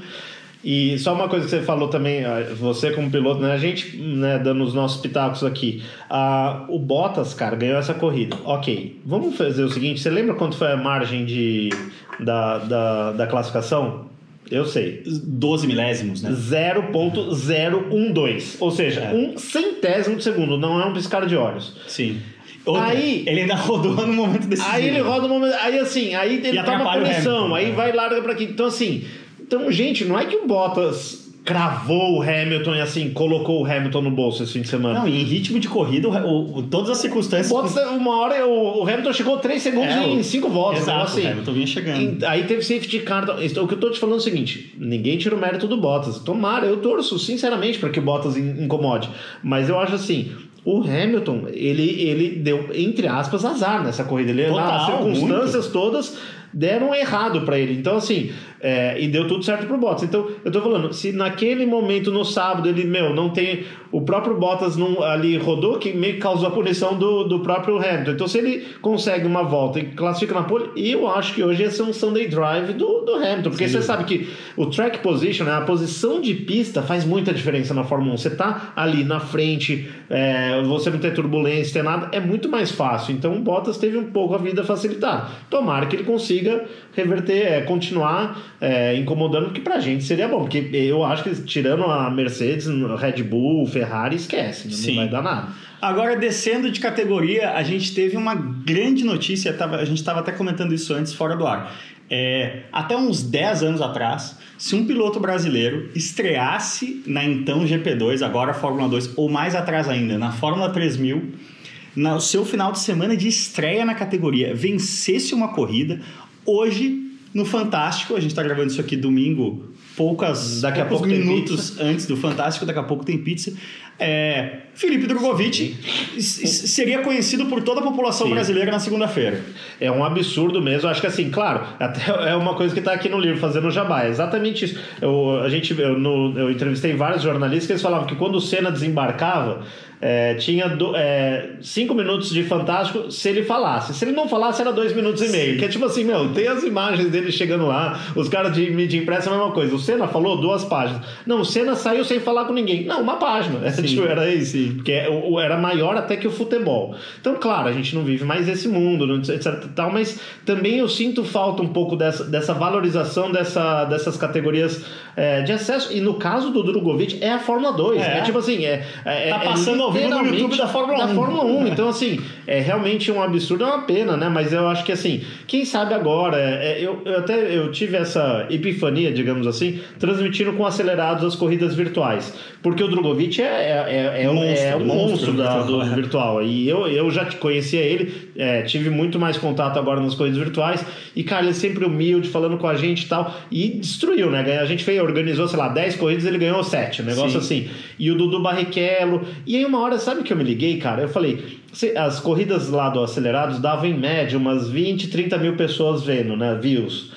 [SPEAKER 2] E só uma coisa que você falou também, você como piloto, né? A gente, né, dando os nossos pitacos aqui. Ah, o Bottas, cara, ganhou essa corrida. Ok, vamos fazer o seguinte: você lembra quanto foi a margem de, da, da, da classificação? Eu sei.
[SPEAKER 1] 12 milésimos, né?
[SPEAKER 2] 0.012. Ou seja,
[SPEAKER 1] É.
[SPEAKER 2] um centésimo de segundo, não é um piscar de olhos.
[SPEAKER 1] Sim. Outra,
[SPEAKER 2] Aí-
[SPEAKER 1] ele ainda rodou no momento decisivo.
[SPEAKER 2] Aí ele roda um momento. Aí assim, aí ele toma
[SPEAKER 1] atrapalha o
[SPEAKER 2] punição, aí
[SPEAKER 1] né?
[SPEAKER 2] vai larga pra aqui. Então, assim, então, gente, não é que o Bottas cravou o Hamilton e assim, colocou o Hamilton no bolso esse fim de semana.
[SPEAKER 1] Não, e em ritmo de corrida, o, o- todas as
[SPEAKER 2] o
[SPEAKER 1] circunstâncias.
[SPEAKER 2] Bottas, uma hora, o, o Hamilton chegou 3 segundos
[SPEAKER 1] É,
[SPEAKER 2] em
[SPEAKER 1] o-
[SPEAKER 2] 5 voltas.
[SPEAKER 1] Exato,
[SPEAKER 2] então, assim,
[SPEAKER 1] o Hamilton vinha chegando.
[SPEAKER 2] Aí teve safety car. então, O que eu tô te falando é o seguinte: ninguém tira o mérito do Bottas. Tomara, eu torço sinceramente para que o Bottas in- incomode. Mas eu acho assim. O Hamilton, ele, ele deu, entre aspas, azar nessa corrida. Ele,
[SPEAKER 1] Total,
[SPEAKER 2] nas circunstâncias todas deram errado para ele. Então, assim, é, e deu tudo certo pro Bottas. Então, eu tô falando, se naquele momento, no sábado, ele, meu, não tem. O próprio Bottas não, ali rodou, que meio que causou a punição do, do próprio Hamilton. Então, se ele consegue uma volta e classifica na pole, eu acho que hoje ia ser um Sunday Drive do, do Hamilton. Porque você sabe que o track position, né, a posição de pista, faz muita diferença na Fórmula 1. Você tá ali na frente, é, você não ter turbulência, ter nada, é muito mais fácil. Então, o Bottas teve um pouco a vida facilitada. Tomara que ele consiga reverter, é, continuar é, incomodando, que pra gente seria bom. Porque eu acho que tirando a Mercedes, Red Bull, Ferrari, esquece, né?
[SPEAKER 1] Sim.
[SPEAKER 2] não vai dar nada.
[SPEAKER 1] Agora, descendo de categoria, a gente teve uma grande notícia, a gente estava até comentando isso antes, fora do ar. É, até uns 10 anos atrás, se um piloto brasileiro estreasse na então GP2, agora Fórmula 2, ou mais atrás ainda, na Fórmula 3000, no seu final de semana de estreia na categoria, vencesse uma corrida, hoje no Fantástico, a gente está gravando isso aqui domingo, poucas,
[SPEAKER 2] Daqui a
[SPEAKER 1] poucos
[SPEAKER 2] pouco tem
[SPEAKER 1] minutos antes do Fantástico, daqui a pouco tem pizza. É, Felipe Drogovic seria conhecido por toda a população
[SPEAKER 2] Sim.
[SPEAKER 1] brasileira na segunda-feira.
[SPEAKER 2] É um absurdo mesmo. Acho que assim, claro, até é uma coisa que está aqui no livro, fazendo jabá. É exatamente isso. Eu, a gente, eu, no- eu entrevistei vários jornalistas que eles falavam que quando o Senna desembarcava, é, tinha do- é, cinco minutos de fantástico se ele falasse. Se ele não falasse, era dois minutos e meio. Que é tipo assim, meu, tem as imagens dele chegando lá, os caras de mídia impressa é a mesma coisa. O Senna falou duas páginas. Não, o Senna saiu sem falar com ninguém. Não, uma página. É, tipo, era isso. Porque é- era maior até que o futebol. Então, claro, a gente não vive mais esse mundo, etc. Tal, mas também eu sinto falta um pouco dessa, dessa valorização dessa, dessas categorias é, de acesso. E no caso do Drogovic, é a Fórmula 2.
[SPEAKER 1] É.
[SPEAKER 2] É, tipo assim, é, é,
[SPEAKER 1] Tá
[SPEAKER 2] é
[SPEAKER 1] passando ao vivo no YouTube da Fórmula 1.
[SPEAKER 2] Da Fórmula 1. Então, assim, é realmente um absurdo, é uma pena, né? Mas eu acho que, assim, quem sabe agora, é, eu, eu até eu tive essa epifania, digamos assim, transmitindo com acelerados as corridas virtuais. Porque o Drogovic é, é, é, é, um-
[SPEAKER 1] Monstro,
[SPEAKER 2] é um
[SPEAKER 1] monstro
[SPEAKER 2] monstro da-
[SPEAKER 1] virtual.
[SPEAKER 2] do virtual. E eu, eu já conhecia ele, é, tive muito mais contato agora nas corridas virtuais. E, cara, ele é sempre humilde, falando com a gente e tal. E destruiu, né? A gente fez, organizou, sei lá, 10 corridas, ele ganhou 7. Um negócio
[SPEAKER 1] Sim.
[SPEAKER 2] assim. E o Dudu Barrichello. E aí, uma hora, sabe que eu me liguei, cara? Eu falei. As corridas lá do Acelerados davam em média umas 20, 30 mil pessoas vendo, né? Views.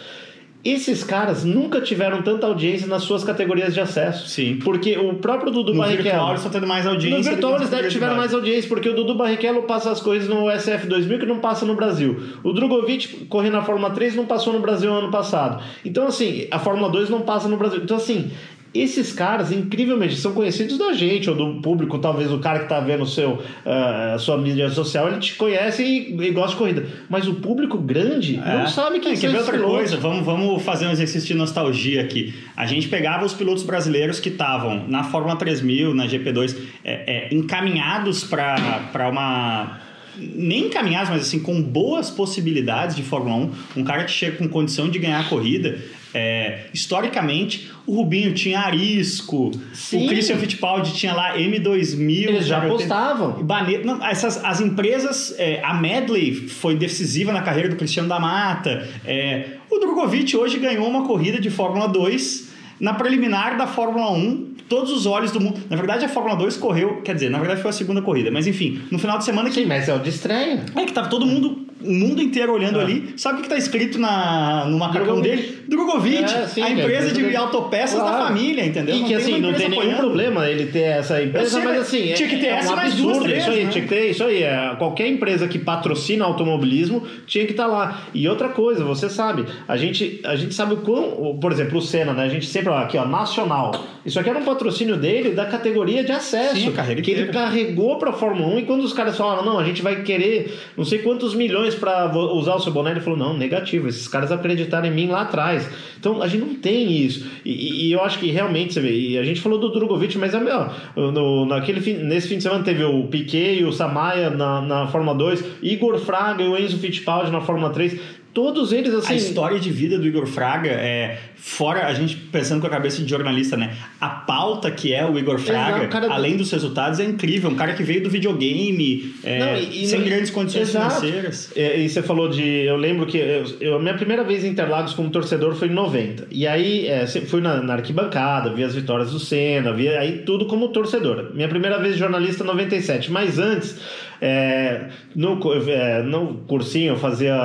[SPEAKER 2] Esses caras nunca tiveram tanta audiência nas suas categorias de acesso.
[SPEAKER 1] Sim.
[SPEAKER 2] Porque o próprio Dudu
[SPEAKER 1] No
[SPEAKER 2] Barrichello.
[SPEAKER 1] virtual eles estão tendo mais audiência.
[SPEAKER 2] No virtual eles devem tiveram mais audiência, porque o Dudu Barrichello passa as coisas no SF2000 que não passa no Brasil. O Drogovic correndo na Fórmula 3 não passou no Brasil ano passado. Então, assim, a Fórmula 2 não passa no Brasil. Então, assim, esses caras, incrivelmente, são conhecidos da gente, ou do público, talvez o cara que tá vendo seu, a sua mídia social, ele te conhece e, e gosta de corrida. Mas o público grande
[SPEAKER 1] É.
[SPEAKER 2] não sabe quem
[SPEAKER 1] É,
[SPEAKER 2] são esses
[SPEAKER 1] outra
[SPEAKER 2] pilotos.
[SPEAKER 1] coisa? Vamos, vamos fazer um exercício de nostalgia aqui. A gente pegava os pilotos brasileiros que estavam na Fórmula 3000, na GP2, é, é, encaminhados para uma. Nem encaminhados, mas assim, com boas possibilidades de Fórmula 1. Um cara que chega com condição de ganhar a corrida. É, historicamente, o Rubinho tinha Arisco,
[SPEAKER 2] Sim.
[SPEAKER 1] o Christian Fittipaldi tinha lá M2000.
[SPEAKER 2] Eles já apostavam.
[SPEAKER 1] Bane- não, essas, as empresas, é, a Medley foi decisiva na carreira do Cristiano da Mata. é, o Drogovic hoje ganhou uma corrida de Fórmula 2 na preliminar da Fórmula 1. Todos os olhos do mundo. Na verdade, a Fórmula 2 correu, quer dizer, na verdade foi a segunda corrida, mas enfim, no final de semana que
[SPEAKER 2] Sim, mas é o de estreia.
[SPEAKER 1] é que tava todo mundo, o mundo inteiro olhando
[SPEAKER 2] Ah.
[SPEAKER 1] ali. Sabe o que, que tá escrito na, no macacão
[SPEAKER 2] Drogovic.
[SPEAKER 1] dele? Drogovic,
[SPEAKER 2] É, sim,
[SPEAKER 1] a
[SPEAKER 2] é,
[SPEAKER 1] empresa de autopeças da
[SPEAKER 2] Claro.
[SPEAKER 1] família, entendeu?
[SPEAKER 2] E que assim, não tem nenhum problema ele ter essa empresa,
[SPEAKER 1] sei,
[SPEAKER 2] mas assim,
[SPEAKER 1] tinha que ter
[SPEAKER 2] é,
[SPEAKER 1] essa
[SPEAKER 2] é um
[SPEAKER 1] mais duas,
[SPEAKER 2] absurdo.
[SPEAKER 1] três,
[SPEAKER 2] isso aí,
[SPEAKER 1] né?
[SPEAKER 2] tinha que ter isso aí. É, qualquer empresa que patrocina automobilismo tinha que estar lá. E outra coisa, você sabe, a gente, a gente sabe o quão, por exemplo, o Senna, né? A gente sempre, ó, aqui, ó, nacional. Isso aqui era um patrocínio dele da categoria de acesso.
[SPEAKER 1] Sim, a
[SPEAKER 2] que ele carregou pra Fórmula 1 e quando os caras falaram, não, a gente vai querer não sei quantos milhões vo- usar o seu boné, ele falou, não, negativo, esses caras acreditaram em mim lá atrás. Então a gente não tem isso. E, e- eu acho que realmente, você vê, e a gente falou do Drogovic, mas é melhor. No, naquele fim- nesse fim de semana teve o Piquet e o Samaia na, na Fórmula 2, Igor Fraga e o Enzo Fittipaldi na Fórmula 3. Todos eles, assim.
[SPEAKER 1] A história de vida do Igor Fraga é fora a gente pensando com a cabeça de jornalista, né? A pauta que é o Igor Fraga,
[SPEAKER 2] Exato, cara-
[SPEAKER 1] além dos resultados, é incrível. Um cara que veio do videogame, é,
[SPEAKER 2] Não, e- e
[SPEAKER 1] sem
[SPEAKER 2] não-
[SPEAKER 1] grandes condições
[SPEAKER 2] Exato.
[SPEAKER 1] financeiras.
[SPEAKER 2] É, e você falou de. Eu lembro que eu, eu- a minha primeira vez em Interlagos como torcedor foi em 90. E aí é, fui na, na arquibancada, vi as vitórias do Senna, vi aí tudo como torcedor. Minha primeira vez de jornalista 97. Mas antes, é, no, é, no cursinho, eu fazia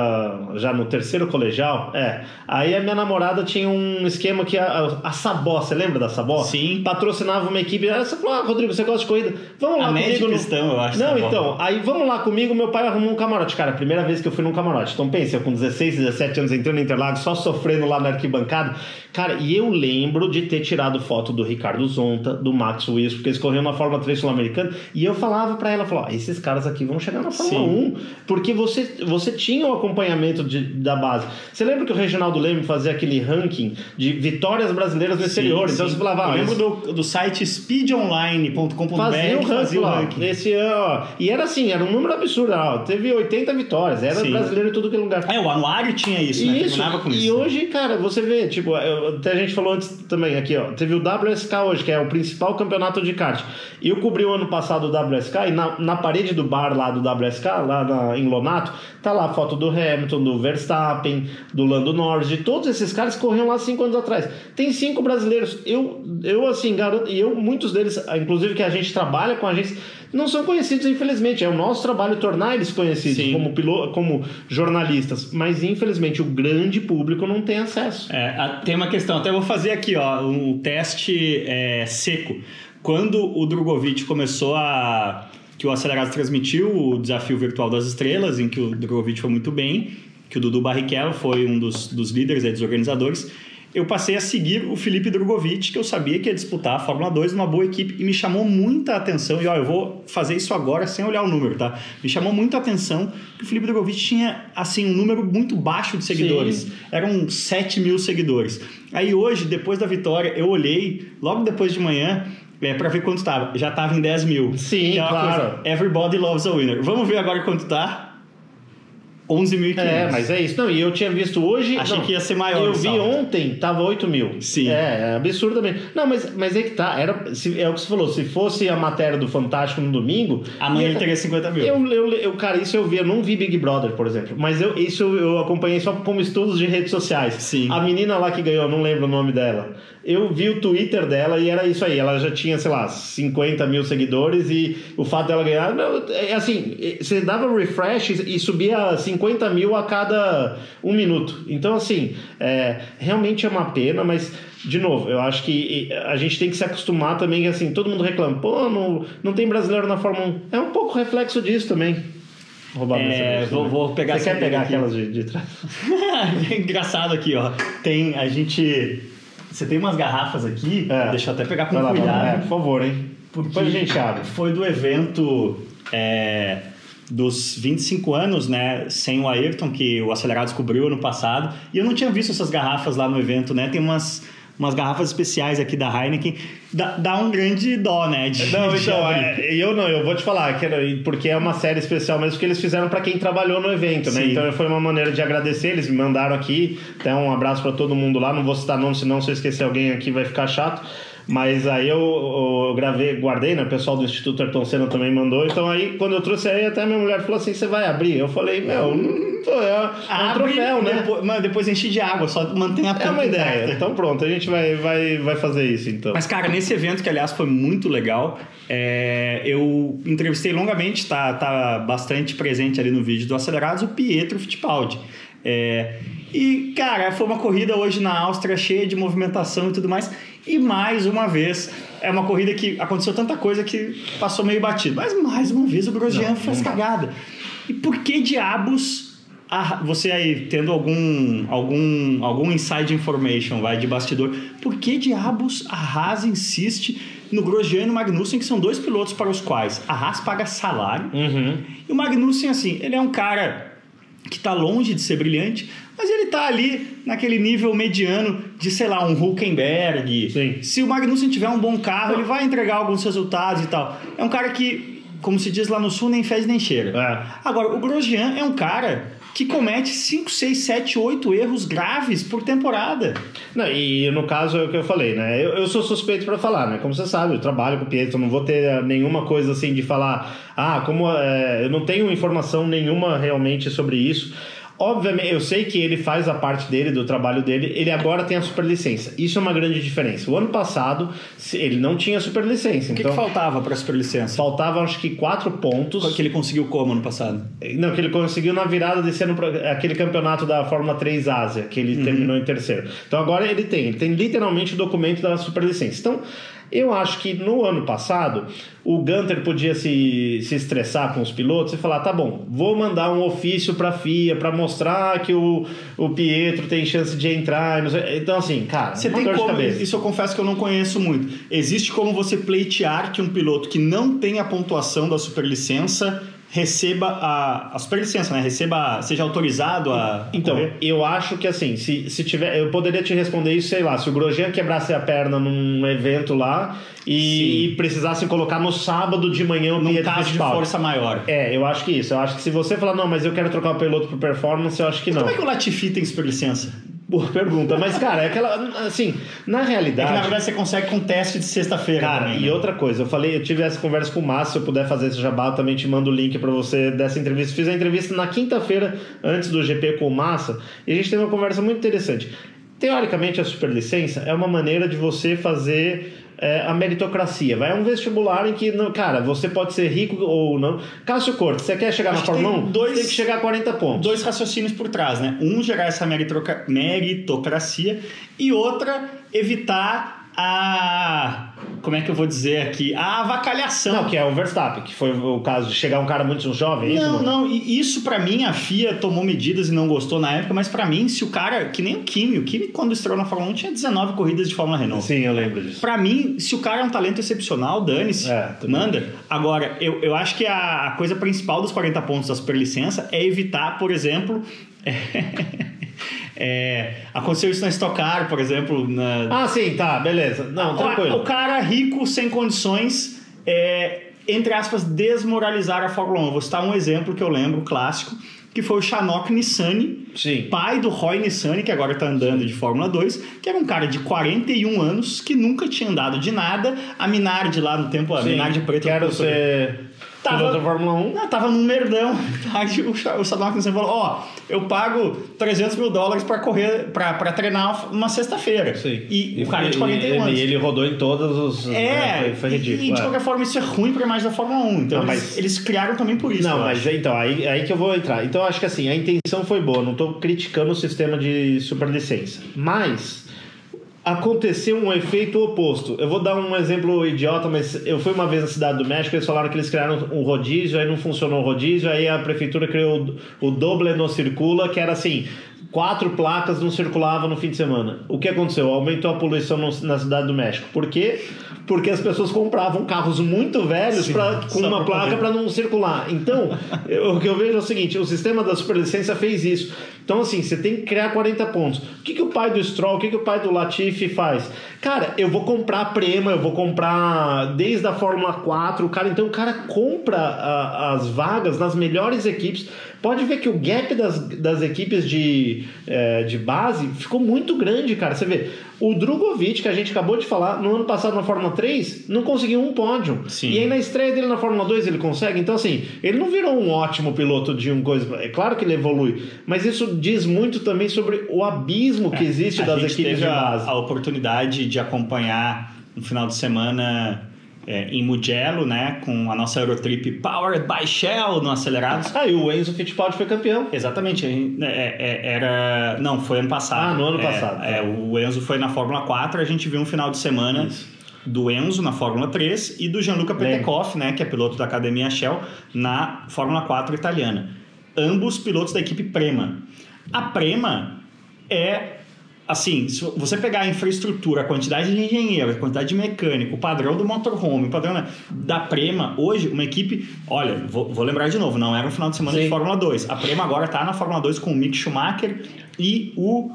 [SPEAKER 2] já no terceiro colegial. É, aí a minha namorada tinha um esquema que a, a, a Sabó, você lembra da Sabó?
[SPEAKER 1] Sim.
[SPEAKER 2] Patrocinava uma equipe. Aí você falou: Ah, Rodrigo, você gosta de corrida? Vamos lá
[SPEAKER 1] A
[SPEAKER 2] comigo. no-
[SPEAKER 1] cristão, eu acho.
[SPEAKER 2] Não,
[SPEAKER 1] Sabó.
[SPEAKER 2] então, Aí vamos lá comigo, meu pai arrumou um camarote. Cara, a primeira vez que eu fui num camarote. Então pensa, eu com 16, 17 anos entrando no Interlagos, só sofrendo lá na arquibancada. Cara, e eu lembro de ter tirado foto do Ricardo Zonta, do Max Wilson, porque eles corriam na Fórmula 3 Sul-Americana. E eu falava pra ela, ó, esses caras aqui vão chegar na Fórmula Sim. 1. Porque você, você tinha o acompanhamento de, da base. Você lembra que o Reginaldo Leme fazia aquele ranking de vitórias brasileiras no sim, exterior? Então você falava.
[SPEAKER 1] Ah, Eu lembro do, do site speedonline.com.br.
[SPEAKER 2] Fazia o ranking lá. Esse, ó, e era assim, era um número absurdo. Ó, teve 80 vitórias. Era sim. brasileiro em tudo que é lugar.
[SPEAKER 1] É, o anuário tinha isso, né?
[SPEAKER 2] Isso. Com e isso, hoje, cara, você vê, tipo, eu, até a gente falou antes também aqui, ó. Teve o WSK hoje, que é o principal campeonato de kart. Eu cobri o ano passado o WSK e na, na parede do bar lá do WSK, lá na, em Lonato, tá lá a foto do Hamilton, do Verstappen, do Lando Norris, de todos esses caras que corriam lá cinco anos atrás. Tem cinco brasileiros. Eu, eu assim, garanto, e eu, muitos deles, inclusive que a gente trabalha com a gente não são conhecidos, infelizmente. É o nosso trabalho tornar eles conhecidos como, piloto, como jornalistas. Mas, infelizmente, o grande público não tem acesso.
[SPEAKER 1] É, tem uma questão, até vou fazer aqui ó, um teste é, seco. Quando o Drogovic começou a. que o Acelerado transmitiu o desafio virtual das estrelas, em que o Drogovic foi muito bem, que o Dudu Barrichello foi um dos, dos líderes, aí, dos organizadores eu passei a seguir o Felipe Drogovic, que eu sabia que ia disputar a Fórmula 2 numa boa equipe, e me chamou muita atenção, e ó, eu vou fazer isso agora sem olhar o número, tá? Me chamou muita atenção que o Felipe Drogovic tinha, assim, um número muito baixo de seguidores. Sim. Eram 7 mil seguidores. Aí hoje, depois da vitória, eu olhei, logo depois de manhã, é, pra ver quanto estava. Já estava em 10 mil.
[SPEAKER 2] Sim, é claro.
[SPEAKER 1] Coisa, everybody loves a winner. Vamos ver agora quanto tá. 11.500.
[SPEAKER 2] É, mas é isso. Não, e eu tinha visto hoje.
[SPEAKER 1] Achei
[SPEAKER 2] não,
[SPEAKER 1] que ia ser maior.
[SPEAKER 2] Eu vi ontem, tava 8 mil.
[SPEAKER 1] Sim.
[SPEAKER 2] É, é absurdamente. Não, mas, mas é que tá. Era, se, é o que você falou. Se fosse a matéria do Fantástico no domingo.
[SPEAKER 1] Amanhã ia, ele teria 50 mil.
[SPEAKER 2] Eu, eu, eu, cara, isso eu vi. Eu não vi Big Brother, por exemplo. Mas eu, isso eu acompanhei só como estudos de redes sociais.
[SPEAKER 1] Sim.
[SPEAKER 2] A menina lá que ganhou, não lembro o nome dela. Eu vi o Twitter dela e era isso aí. Ela já tinha, sei lá, 50 mil seguidores e o fato dela ganhar. É assim, você dava refresh e subia 50 mil a cada um minuto. Então, assim, é, realmente é uma pena, mas de novo, eu acho que a gente tem que se acostumar também, assim, todo mundo reclama, pô, não, não tem brasileiro na Fórmula 1. É um pouco reflexo disso também.
[SPEAKER 1] Roubar é, vou, vou, pegar
[SPEAKER 2] Você quer pegar aqui. aquelas de, de trás?
[SPEAKER 1] é engraçado aqui, ó. Tem, a gente... Você tem umas garrafas aqui, é. deixa eu até pegar com
[SPEAKER 2] Vai
[SPEAKER 1] cuidado. Lá,
[SPEAKER 2] é, por favor, hein?
[SPEAKER 1] Porque Depois a gente abre. Foi do evento... É, dos 25 anos, né, sem o Ayrton, que o Acelerado descobriu ano passado. E eu não tinha visto essas garrafas lá no evento, né? Tem umas, umas garrafas especiais aqui da Heineken. Dá, dá um grande dó, né?
[SPEAKER 2] De, não, de então, é, eu não, eu vou te falar, que, porque é uma série especial mesmo que eles fizeram para quem trabalhou no evento, né? Sim. Então foi uma maneira de agradecer, eles me mandaram aqui. Então, um abraço para todo mundo lá. Não vou citar nome, senão se eu esquecer alguém aqui vai ficar chato. Mas aí eu, eu, gravei, guardei, né? O pessoal do Instituto Ayrton Senna também mandou. Então aí, quando eu trouxe aí, até minha mulher falou assim: você vai abrir? Eu falei, meu, não é, é um troféu, né?
[SPEAKER 1] Depois, mas depois enche de água, só mantém a.
[SPEAKER 2] É uma ideia. Então pronto, a gente vai, vai, vai fazer isso então.
[SPEAKER 1] Mas, cara, nesse evento, que aliás foi muito legal, é, eu entrevistei longamente, tá, tá bastante presente ali no vídeo do Acelerados, o Pietro Fittipaldi. É, e, cara, foi uma corrida hoje na Áustria cheia de movimentação e tudo mais. E mais uma vez, é uma corrida que aconteceu tanta coisa que passou meio batido. Mas mais uma vez o Grosjean fez cagada. E por que diabos a, você aí tendo algum algum algum inside information vai de bastidor, por que diabos a Haas insiste no Grosjean e no Magnussen, que são dois pilotos para os quais a Haas paga salário.
[SPEAKER 2] Uhum.
[SPEAKER 1] E o Magnussen assim, ele é um cara que está longe de ser brilhante, mas ele está ali naquele nível mediano de, sei lá, um Huckenberg.
[SPEAKER 2] Sim.
[SPEAKER 1] Se o Magnussen tiver um bom carro, ele vai entregar alguns resultados e tal. É um cara que, como se diz lá no sul, nem fez nem cheira.
[SPEAKER 2] É.
[SPEAKER 1] Agora, o Grosjean é um cara que comete 5, 6, 7, 8 erros graves por temporada.
[SPEAKER 2] Não, e no caso é o que eu falei, né? Eu, eu sou suspeito para falar, né? Como você sabe, eu trabalho com o Pietro, não vou ter nenhuma coisa assim de falar, ah, como é, eu não tenho informação nenhuma realmente sobre isso. Obviamente, eu sei que ele faz a parte dele, do trabalho dele, ele agora tem a superlicença. Isso é uma grande diferença. O ano passado, ele não tinha superlicença.
[SPEAKER 1] O que,
[SPEAKER 2] então,
[SPEAKER 1] que faltava para a superlicença?
[SPEAKER 2] Faltavam, acho que, quatro pontos.
[SPEAKER 1] Que ele conseguiu como ano passado?
[SPEAKER 2] Não, que ele conseguiu na virada desse ano, aquele campeonato da Fórmula 3 Ásia, que ele uhum. terminou em terceiro. Então agora ele tem, ele tem literalmente o documento da superlicença. Então, eu acho que no ano passado o Gunter podia se, se estressar com os pilotos e falar: tá bom, vou mandar um ofício para a FIA para mostrar que o, o Pietro tem chance de entrar. Então, assim, cara,
[SPEAKER 1] você tem como. Isso eu confesso que eu não conheço muito. Existe como você pleitear que um piloto que não tem a pontuação da superlicença receba a, a superlicença, né? Receba, seja autorizado a.
[SPEAKER 2] Então,
[SPEAKER 1] correr.
[SPEAKER 2] eu acho que assim, se, se tiver. Eu poderia te responder isso, sei lá, se o Grosjean quebrasse a perna num evento lá e, e precisasse colocar no sábado de manhã o Pietro
[SPEAKER 1] caso de
[SPEAKER 2] Fittipaldi.
[SPEAKER 1] força maior.
[SPEAKER 2] É, eu acho que isso. Eu acho que se você falar, não, mas eu quero trocar o piloto por performance, eu acho que não.
[SPEAKER 1] Como é que o Latifi tem superlicença?
[SPEAKER 2] Boa pergunta. Mas, cara, é aquela. Assim, na
[SPEAKER 1] É
[SPEAKER 2] realidade.
[SPEAKER 1] que na verdade você consegue com teste de sexta-feira.
[SPEAKER 2] Cara,
[SPEAKER 1] também,
[SPEAKER 2] e
[SPEAKER 1] né?
[SPEAKER 2] outra coisa, eu falei, eu tive essa conversa com o Márcio, se eu puder fazer esse jabá, eu também te mando o link pra você dessa entrevista. Fiz a entrevista na quinta-feira, antes do GP com o Massa, e a gente teve uma conversa muito interessante. Teoricamente, a superlicença é uma maneira de você fazer é, a meritocracia. Vai é um vestibular em que, não- cara, você pode ser rico ou não. Cássio Cortes, você quer chegar
[SPEAKER 1] Acho
[SPEAKER 2] na Fórmula
[SPEAKER 1] tem
[SPEAKER 2] 1?
[SPEAKER 1] dois-
[SPEAKER 2] Tem que chegar a 40 pontos.
[SPEAKER 1] dois raciocínios por trás, né? Um, gerar essa meritocracia e outra, evitar a. Como é que eu vou dizer aqui? A avacalhação.
[SPEAKER 2] Não, que é o Verstappen, que foi o caso de chegar um cara muito jovem, é isso?
[SPEAKER 1] Não, não, e isso pra mim a FIA tomou medidas e não gostou na época, mas pra mim, se o cara, que nem o Kimi, o Kimi quando estreou na Fórmula 1 tinha 19 corridas de Fórmula Renault.
[SPEAKER 2] Sim, eu lembro disso.
[SPEAKER 1] Pra mim, se o cara é um talento excepcional, dane-se,
[SPEAKER 2] É,
[SPEAKER 1] manda. Agora, eu, eu acho que a, a coisa principal dos 40 pontos da superlicença é evitar, por exemplo. é, aconteceu isso na Stock Car, por exemplo. Na,
[SPEAKER 2] Ah, sim, tá, beleza. Não, tranquilo.
[SPEAKER 1] o cara rico, sem condições, é, entre aspas, desmoralizar a Fórmula 1. Eu vou citar um exemplo que eu lembro, clássico, que foi o Chanok Nissani,
[SPEAKER 2] Sim.
[SPEAKER 1] pai do Roy Nissani, que agora está andando de Fórmula 2, que era um cara de 41 anos, que nunca tinha andado de nada. A Minardi lá no tempo, a
[SPEAKER 2] Sim,
[SPEAKER 1] Minardi preta...
[SPEAKER 2] Quero ser
[SPEAKER 1] Tava-
[SPEAKER 2] da Fórmula 1.
[SPEAKER 1] Não, tava num merdão. Aí o, o Sadok Nissani falou, ó, eu pago 300 mil dólares para correr, para treinar uma sexta-feira. E, o cara é de 41
[SPEAKER 2] e,
[SPEAKER 1] anos.
[SPEAKER 2] E ele rodou em todos os.
[SPEAKER 1] É,
[SPEAKER 2] né, foi, foi
[SPEAKER 1] e-
[SPEAKER 2] ridículo.
[SPEAKER 1] E, de
[SPEAKER 2] é.
[SPEAKER 1] qualquer forma isso é ruim para a imagem da Fórmula 1. Então
[SPEAKER 2] Não,
[SPEAKER 1] eles,
[SPEAKER 2] mas-
[SPEAKER 1] eles criaram também por isso.
[SPEAKER 2] Não, mas
[SPEAKER 1] acho.
[SPEAKER 2] então, aí, aí que eu vou entrar. Então, eu acho que assim, a intenção foi boa, não estou criticando o sistema de superlicença. Mas aconteceu um efeito oposto. Eu vou dar um exemplo idiota, mas eu fui uma vez na Cidade do México, eles falaram que eles criaram um rodízio, aí não funcionou o rodízio, aí a prefeitura criou o Doble no Circula, que era assim. Quatro placas não circulavam no fim de semana. O que aconteceu? Aumentou a poluição no- na Cidade do México. Por quê? Porque as pessoas compravam carros muito velhos
[SPEAKER 1] Sim,
[SPEAKER 2] pra, com uma placa para não circular. Então, eu- o que eu vejo é o seguinte: o sistema da superlicença fez isso. Então, assim, você tem que criar 40 pontos. O que, que o pai do Stroll, o que, que o pai do Latifi faz? Cara, eu vou comprar a Prema, eu vou comprar desde a Fórmula 4. O cara, então, o cara compra a- as vagas nas melhores equipes. Pode ver que o gap das, das equipes de, eh, de base ficou muito grande, cara. Você vê, o Drogovic, que a gente acabou de falar, no ano passado na Fórmula 3, não conseguiu um pódio.
[SPEAKER 1] Sim.
[SPEAKER 2] E aí na estreia dele na Fórmula 2 ele consegue. Então, assim, ele não virou um ótimo piloto de um coisa. É claro que ele evolui, mas isso diz muito também sobre o abismo que existe
[SPEAKER 1] É,
[SPEAKER 2] das equipes de base.
[SPEAKER 1] a oportunidade de acompanhar no final de semana é, em Mugello, né, com a nossa Eurotrip Powered by Shell no Acelerados.
[SPEAKER 2] Ah, e o Enzo Fittipaldi foi campeão.
[SPEAKER 1] Exatamente, gente- é, é, era. Não, foi ano passado.
[SPEAKER 2] Ah, no ano
[SPEAKER 1] É,
[SPEAKER 2] passado,
[SPEAKER 1] É, o Enzo foi na Fórmula 4, a gente viu um final de semana do Enzo na Fórmula 3 e do Gianluca Petekoff, né, que é piloto da Academia Shell, na Fórmula 4 italiana. Ambos pilotos da equipe Prema. A Prema é. Assim, se você pegar a infraestrutura, a quantidade de engenheiro, a quantidade de mecânico, o padrão do motorhome, o padrão da Prema, hoje, uma equipe. Olha, vou, vou lembrar de novo, não era um final de semana
[SPEAKER 2] Sim.
[SPEAKER 1] de Fórmula 2. A Prema agora está na Fórmula 2 com o Mick Schumacher e o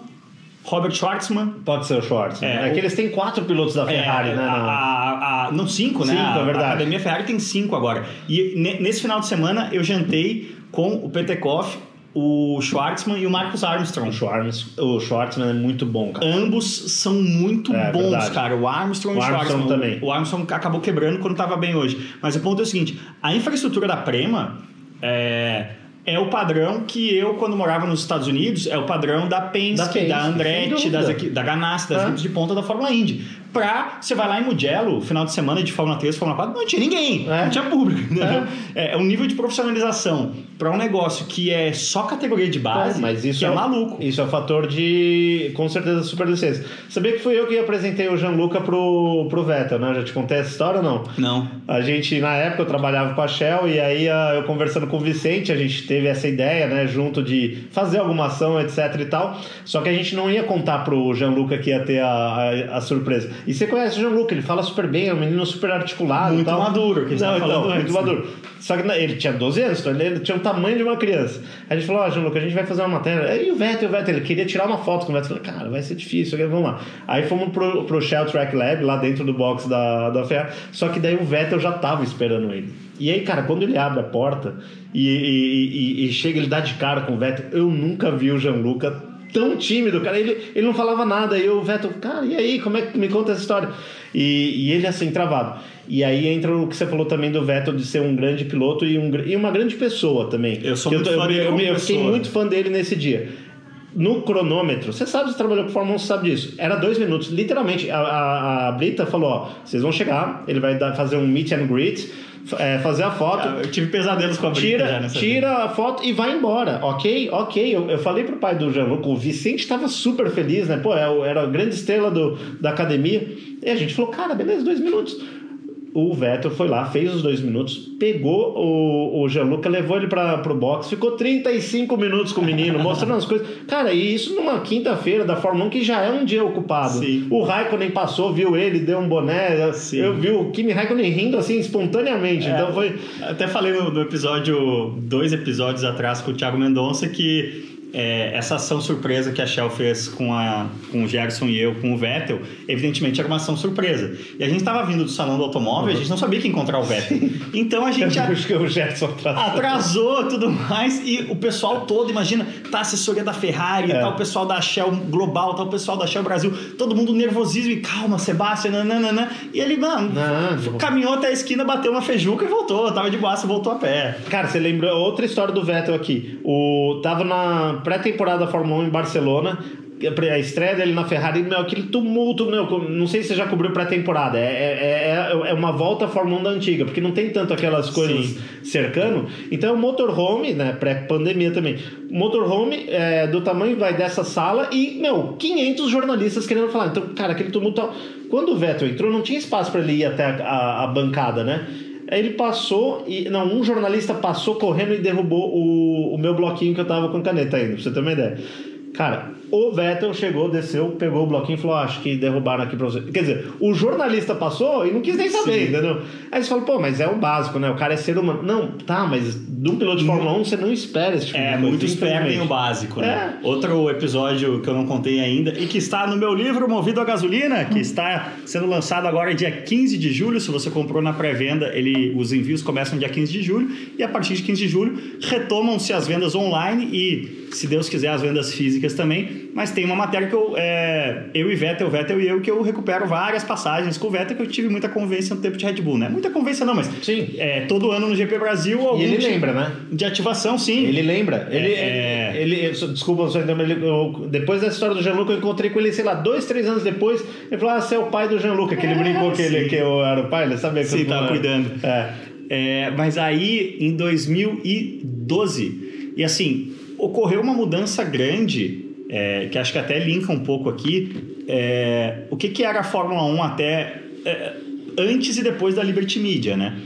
[SPEAKER 1] Robert Schwartzman.
[SPEAKER 2] Pode ser o Schwartz.
[SPEAKER 1] É,
[SPEAKER 2] né? É,
[SPEAKER 1] o-
[SPEAKER 2] que eles têm quatro pilotos da Ferrari,
[SPEAKER 1] É,
[SPEAKER 2] né?
[SPEAKER 1] a-
[SPEAKER 2] não?
[SPEAKER 1] a- a- não, cinco, né?
[SPEAKER 2] Cinco,
[SPEAKER 1] A-
[SPEAKER 2] é verdade.
[SPEAKER 1] A Academia Ferrari tem cinco agora. E ne- nesse final de semana eu jantei com o Petekoff, o Schwartzman e o Marcus Armstrong.
[SPEAKER 2] O Schwartz, o Schwartzman é muito bom, cara.
[SPEAKER 1] Ambos são muito
[SPEAKER 2] É,
[SPEAKER 1] bons,
[SPEAKER 2] verdade.
[SPEAKER 1] cara. O Armstrong
[SPEAKER 2] O
[SPEAKER 1] e o
[SPEAKER 2] Armstrong
[SPEAKER 1] Schwartzman.
[SPEAKER 2] também.
[SPEAKER 1] O Armstrong acabou quebrando quando estava bem hoje. Mas o ponto é o seguinte: a infraestrutura da Prema é, é o padrão que eu, quando morava nos Estados Unidos, é o padrão da Penske,
[SPEAKER 2] Da
[SPEAKER 1] da,
[SPEAKER 2] Penske, sem
[SPEAKER 1] Andretti, das da Ganassi, das
[SPEAKER 2] É.
[SPEAKER 1] equipes de ponta da Fórmula Indy. Pra, você vai lá em Mugello, final de semana de Fórmula 3, Fórmula 4, não tinha ninguém,
[SPEAKER 2] É.
[SPEAKER 1] não tinha público. entendeu? É, é um nível de profissionalização para um negócio que é só categoria de base,
[SPEAKER 2] mas isso
[SPEAKER 1] é,
[SPEAKER 2] um-
[SPEAKER 1] maluco.
[SPEAKER 2] Isso é um fator de, com certeza, superlicença. Sabia que fui eu que apresentei o Gianluca pro, pro Vettel, né? Já te contei essa história ou não?
[SPEAKER 1] Não.
[SPEAKER 2] A gente, na época, eu trabalhava com a Shell e aí ah, eu conversando com o Vicente, a gente teve essa ideia, né, junto de fazer alguma ação, etc e tal. Só que a gente não ia contar pro Jean-Luc que ia ter a, a, a, surpresa. E você conhece o Jean-Luc, ele fala super bem, é um menino super articulado.
[SPEAKER 1] Muito maduro, que a gente
[SPEAKER 2] não,
[SPEAKER 1] então, falando
[SPEAKER 2] Muito
[SPEAKER 1] antes,
[SPEAKER 2] maduro. Só que ele tinha 12 anos, então ele tinha o tamanho de uma criança. A gente falou, ó, oh, Jean-Luc, a gente vai fazer uma matéria. E o Vettel, o Vettel, ele queria tirar uma foto com o Vettel. Falei, cara, vai ser difícil, vamos lá. Aí fomos pro, pro Shell Track Lab, lá dentro do box da, da Ferrari. Só que daí o Vettel já tava esperando ele. E aí, cara, quando ele abre a porta e, e, e, e chega, ele dá de cara com o Vettel, eu nunca vi o Gianluca tão tímido, cara. Ele, ele não falava nada. E o Vettel, cara, e aí, como é que me conta essa história? E, e ele assim, travado. E aí entra o que você falou também do Vettel de ser um grande piloto e, um, e uma grande pessoa também.
[SPEAKER 1] Eu sou muito eu, fã
[SPEAKER 2] eu,
[SPEAKER 1] eu,
[SPEAKER 2] eu fiquei muito fã dele nesse dia no cronômetro, você sabe, você trabalhou com Fórmula 1, você sabe disso. Era dois minutos, literalmente. A, a, a Brita falou: ó, vocês vão chegar, ele vai dar, fazer um meet and greet é, fazer a foto.
[SPEAKER 1] Eu tive pesadelos com a
[SPEAKER 2] Tira, tira vida. a foto e vai embora, ok? Ok. Eu, eu falei pro pai do Jean-Luc, o Vicente estava super feliz, né? Pô, é era a grande estrela do, da academia. E a gente falou, cara, beleza, dois minutos o Vettel foi lá, fez os dois minutos, pegou o, o Gianluca, levou ele para pro box, ficou 35 minutos com o menino, mostrando as coisas. Cara, e isso numa quinta-feira da Fórmula 1 que já é um dia ocupado.
[SPEAKER 1] Sim.
[SPEAKER 2] O Raikkonen passou, viu ele, deu um boné. Sim. Eu vi o Kimi Raikkonen rindo assim espontaneamente. É, então foi.
[SPEAKER 1] Até falei no, no episódio, dois episódios atrás com o Thiago Mendonça que é, essa ação surpresa que a Shell fez com, a, com o Gerson e eu, com o Vettel, evidentemente era uma ação surpresa. E a gente estava vindo do salão do automóvel, uhum. a gente não sabia que encontrar o Vettel. Então a gente
[SPEAKER 2] a... o Gerson
[SPEAKER 1] atrasou. atrasou tudo mais e o pessoal todo, imagina, tá a assessoria da Ferrari, é. tá o pessoal da Shell Global, tá o pessoal da Shell Brasil, todo mundo nervosismo e calma, Sebastião, nananana. E ele, mano, não, caminhou até a esquina, bateu uma feijuca e voltou, tava de boa, voltou a pé.
[SPEAKER 2] Cara, você lembra outra história do Vettel aqui? O tava na pré-temporada da Fórmula 1 em Barcelona, a estreia dele na Ferrari, meu, aquele tumulto, meu, não sei se você já cobriu pré-temporada, é, é, é, é, uma volta à Fórmula 1 da antiga, porque não tem tanto aquelas coisas Sim. cercando. Então, o motorhome, né, pré-pandemia também, motorhome é, do tamanho vai dessa sala e, meu, 500 jornalistas querendo falar. Então, cara, aquele tumulto. Quando o Vettel entrou, não tinha espaço para ele ir até a, a, a bancada, né? Aí ele passou e. Não, um jornalista passou correndo e derrubou o, o meu bloquinho que eu tava com caneta ainda, pra você ter uma ideia. Cara, o Vettel chegou, desceu, pegou o bloquinho e falou: ah, Acho que derrubaram aqui pra você. Quer dizer, o jornalista passou e não quis nem saber, Sim. entendeu? Aí você fala: Pô, mas é o básico, né? O cara é ser humano. Não, tá, mas de um piloto de Fórmula 1 você não espera esse tipo
[SPEAKER 1] é,
[SPEAKER 2] de
[SPEAKER 1] coisa. É, muito esperto o básico, né? É. Outro episódio que eu não contei ainda e que está no meu livro Movido a Gasolina, que está sendo lançado agora dia 15 de julho. Se você comprou na pré-venda, ele, os envios começam dia 15 de julho e a partir de 15 de julho retomam-se as vendas online e, se Deus quiser, as vendas físicas também. Mas tem uma matéria que eu, é, eu e Vettel, Vettel e eu, que eu recupero várias passagens com o Vettel, que eu tive muita convivência no tempo de Red Bull, né? Muita convivência não, mas
[SPEAKER 2] sim.
[SPEAKER 1] É, todo ano no GP Brasil... Algum
[SPEAKER 2] e ele lembra, né?
[SPEAKER 1] De ativação, sim.
[SPEAKER 2] Ele lembra. Ele, é... ele, ele desculpa, ele, eu, depois da história do Jean-Luc, eu encontrei com ele, sei lá, dois, três anos depois, ele falou, ah, você é o pai do Jean-Luc, que ele brincou que, ele, que eu era o pai, ele sabia que
[SPEAKER 1] sim, eu tava cuidando. É. É, mas aí, em 2012, e assim, ocorreu uma mudança grande é, que acho que até linka um pouco aqui, é, o que, que era a Fórmula 1 até é, antes e depois da Liberty Media, né?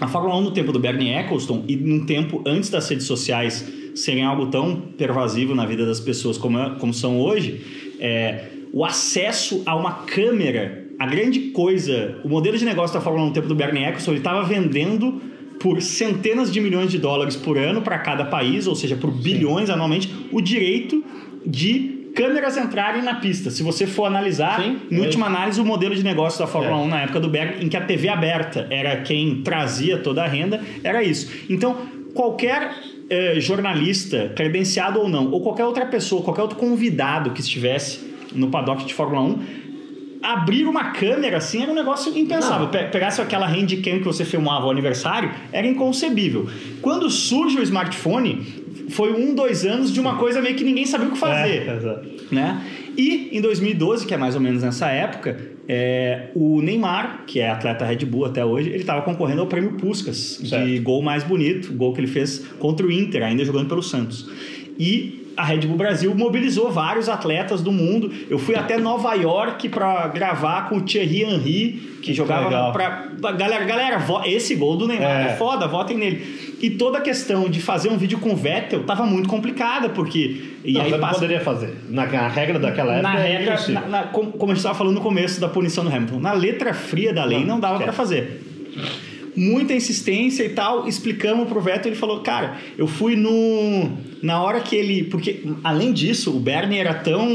[SPEAKER 1] A Fórmula 1 no tempo do Bernie Eccleston e num tempo antes das redes sociais serem algo tão pervasivo na vida das pessoas como, é, como são hoje, é, o acesso a uma câmera, a grande coisa, o modelo de negócio da Fórmula 1 no tempo do Bernie Eccleston, ele estava vendendo por centenas de milhões de dólares por ano para cada país, ou seja, por bilhões Sim. anualmente, o direito de câmeras entrarem na pista. Se você for analisar, Sim, em é última análise, o modelo de negócio da Fórmula é. 1 na época do Berg, em que a TV aberta era quem trazia toda a renda, era isso. Então, qualquer eh, jornalista, credenciado ou não, ou qualquer outra pessoa, qualquer outro convidado que estivesse no paddock de Fórmula 1, abrir uma câmera assim era um negócio impensável. Não. Pegasse aquela handcam que você filmava o aniversário, era inconcebível. Quando surge o smartphone, foi um, dois anos de uma coisa meio que ninguém sabia o que fazer. É, né? E em 2012, que é mais ou menos nessa época, é, o Neymar, que é atleta Red Bull até hoje, ele estava concorrendo ao prêmio Puskas, certo. de gol mais bonito, gol que ele fez contra o Inter, ainda jogando pelo Santos. E a Red Bull Brasil mobilizou vários atletas do mundo. Eu fui até Nova York para gravar com o Thierry Henry, que jogava para galera, galera, esse gol do Neymar é. é foda, votem nele. E toda a questão de fazer um vídeo com o Vettel tava muito complicada, porque. E
[SPEAKER 2] não,
[SPEAKER 1] aí
[SPEAKER 2] passa... não poderia fazer. Na, na, regra daquela época.
[SPEAKER 1] Na é regra, na, na, como, como a gente estava falando no começo da punição do Hamilton, na letra fria da lei não, não dava para fazer muita insistência e tal, explicamos pro Vettel, ele falou, cara, eu fui no... Na hora que ele... Porque, além disso, o Bernie era tão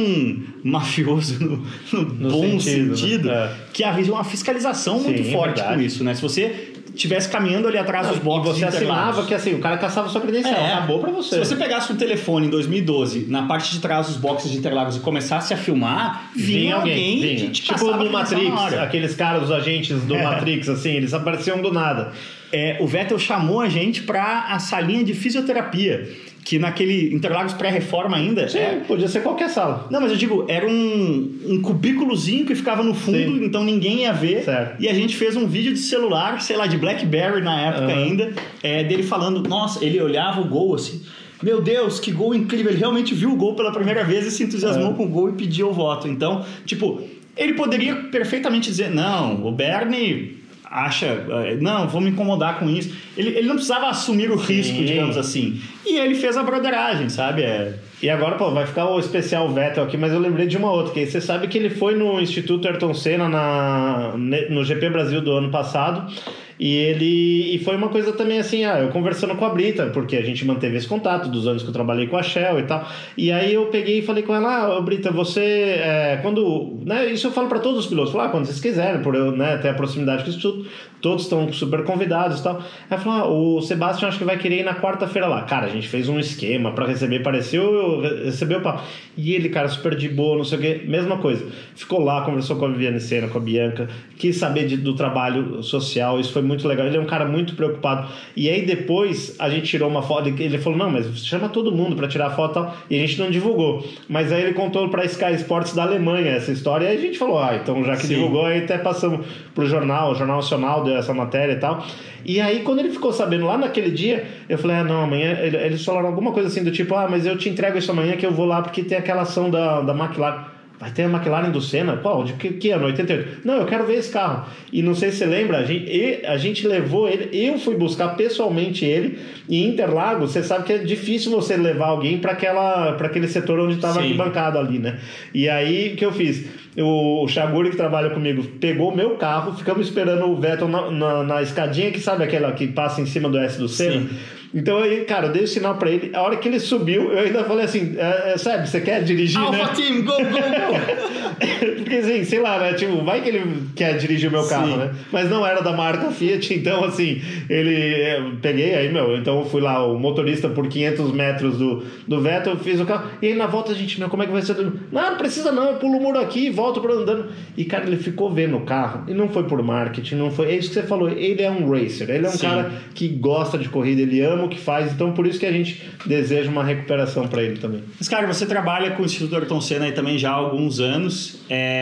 [SPEAKER 1] mafioso no, no, no bom sentido, sentido né? que havia uma fiscalização Sim, muito forte verdade. com isso, né? Se você tivesse caminhando ali atrás dos boxes.
[SPEAKER 2] E você assinava que assim, o cara caçava sua credencial, é, acabou pra você.
[SPEAKER 1] Se você pegasse um telefone em 2012, na parte de trás dos boxes de Interlagos e começasse a filmar, vinha, vinha alguém, vinha.
[SPEAKER 2] Tipo no Matrix, aqueles caras, os agentes do é. Matrix, assim, eles apareciam do nada.
[SPEAKER 1] É, o Vettel chamou a gente para a salinha de fisioterapia que naquele Interlagos pré-reforma ainda.
[SPEAKER 2] Sim, é... podia ser qualquer sala.
[SPEAKER 1] Não, mas eu digo, era um, um cubículozinho que ficava no fundo, Sim. então ninguém ia ver.
[SPEAKER 2] Certo.
[SPEAKER 1] E a gente fez um vídeo de celular, sei lá, de Blackberry na época uhum. ainda, é, dele falando, nossa, ele olhava o gol assim. Meu Deus, que gol incrível! Ele realmente viu o gol pela primeira vez e se entusiasmou com o gol e pediu o voto. Então, tipo, ele poderia perfeitamente dizer: não, o Bernie acha, eh, não, vou me incomodar com isso. Ele, ele não precisava assumir o Sim. risco, digamos assim. E ele fez a broderagem, sabe? É...
[SPEAKER 2] E agora, pô, vai ficar o especial Vettel aqui, mas eu lembrei de uma outra, que você sabe que ele foi no Instituto Ayrton Senna na, no GP Brasil do ano passado e ele. E foi uma coisa também assim, ah, eu conversando com a Brita, porque a gente manteve esse contato dos anos que eu trabalhei com a Shell e tal. E aí eu peguei e falei com ela, ah, Brita, você. É, quando. Né, isso eu falo para todos os pilotos, falar, ah, quando vocês quiserem, por eu né, ter a proximidade com isso tudo, todos estão super convidados e tal. Ela falou, ah, o Sebastião acho que vai querer ir na quarta-feira lá. Cara, a gente fez um esquema para receber, pareceu, recebeu o papo. E ele, cara, super de boa, não sei o quê, mesma coisa. Ficou lá, conversou com a Viviane Sena, com a Bianca, quis saber de, do trabalho social, isso foi muito legal. Ele é um cara muito preocupado. E aí depois a gente tirou uma foto, ele falou: "Não, mas chama todo mundo para tirar foto", tal, e a gente não divulgou. Mas aí ele contou para Sky Sports da Alemanha essa história, e aí a gente falou: "Ah, então já que Sim. divulgou, aí até passamos pro jornal, o Jornal Nacional deu essa matéria e tal". E aí, quando ele ficou sabendo lá naquele dia, eu falei: ah, não, amanhã. Eles falaram alguma coisa assim do tipo: ah, mas eu te entrego isso amanhã que eu vou lá porque tem aquela ação da, da McLaren. Vai ter a McLaren do Senna? Qual? De que, que ano? 88? Não, eu quero ver esse carro. E não sei se você lembra, a gente, a gente levou ele, eu fui buscar pessoalmente ele. E Interlagos, você sabe que é difícil você levar alguém para aquele setor onde estava bancado ali, né? E aí, o que eu fiz? O, Chaguri, que trabalha comigo, pegou o meu carro, ficamos esperando o Vettel na, na, na, escadinha, que sabe aquela que passa em cima do S do Senna? Sim. Então aí, cara, eu dei o sinal pra ele. A hora que ele subiu, eu ainda falei assim: é, é, sabe, você quer dirigir? Alpha
[SPEAKER 1] né? Team, go, go, go!
[SPEAKER 2] Porque assim, sei lá, né? Tipo, vai que ele quer dirigir o meu carro, Sim. né? Mas não era da marca Fiat, então assim, ele. É, peguei aí, meu, então eu fui lá, o motorista por 500 metros do, do Vettel, fiz o carro. E aí na volta a gente, meu, como é que vai ser? Não, não precisa não, eu pulo o muro aqui, volto para andando. E cara, ele ficou vendo o carro, e não foi por marketing, não foi. É isso que você falou, ele é um racer, ele é um Sim. cara que gosta de corrida, ele ama o que faz, então por isso que a gente deseja uma recuperação para ele também.
[SPEAKER 1] Mas, cara, você trabalha com o Instituto Ayrton Senna aí também já há alguns anos. É...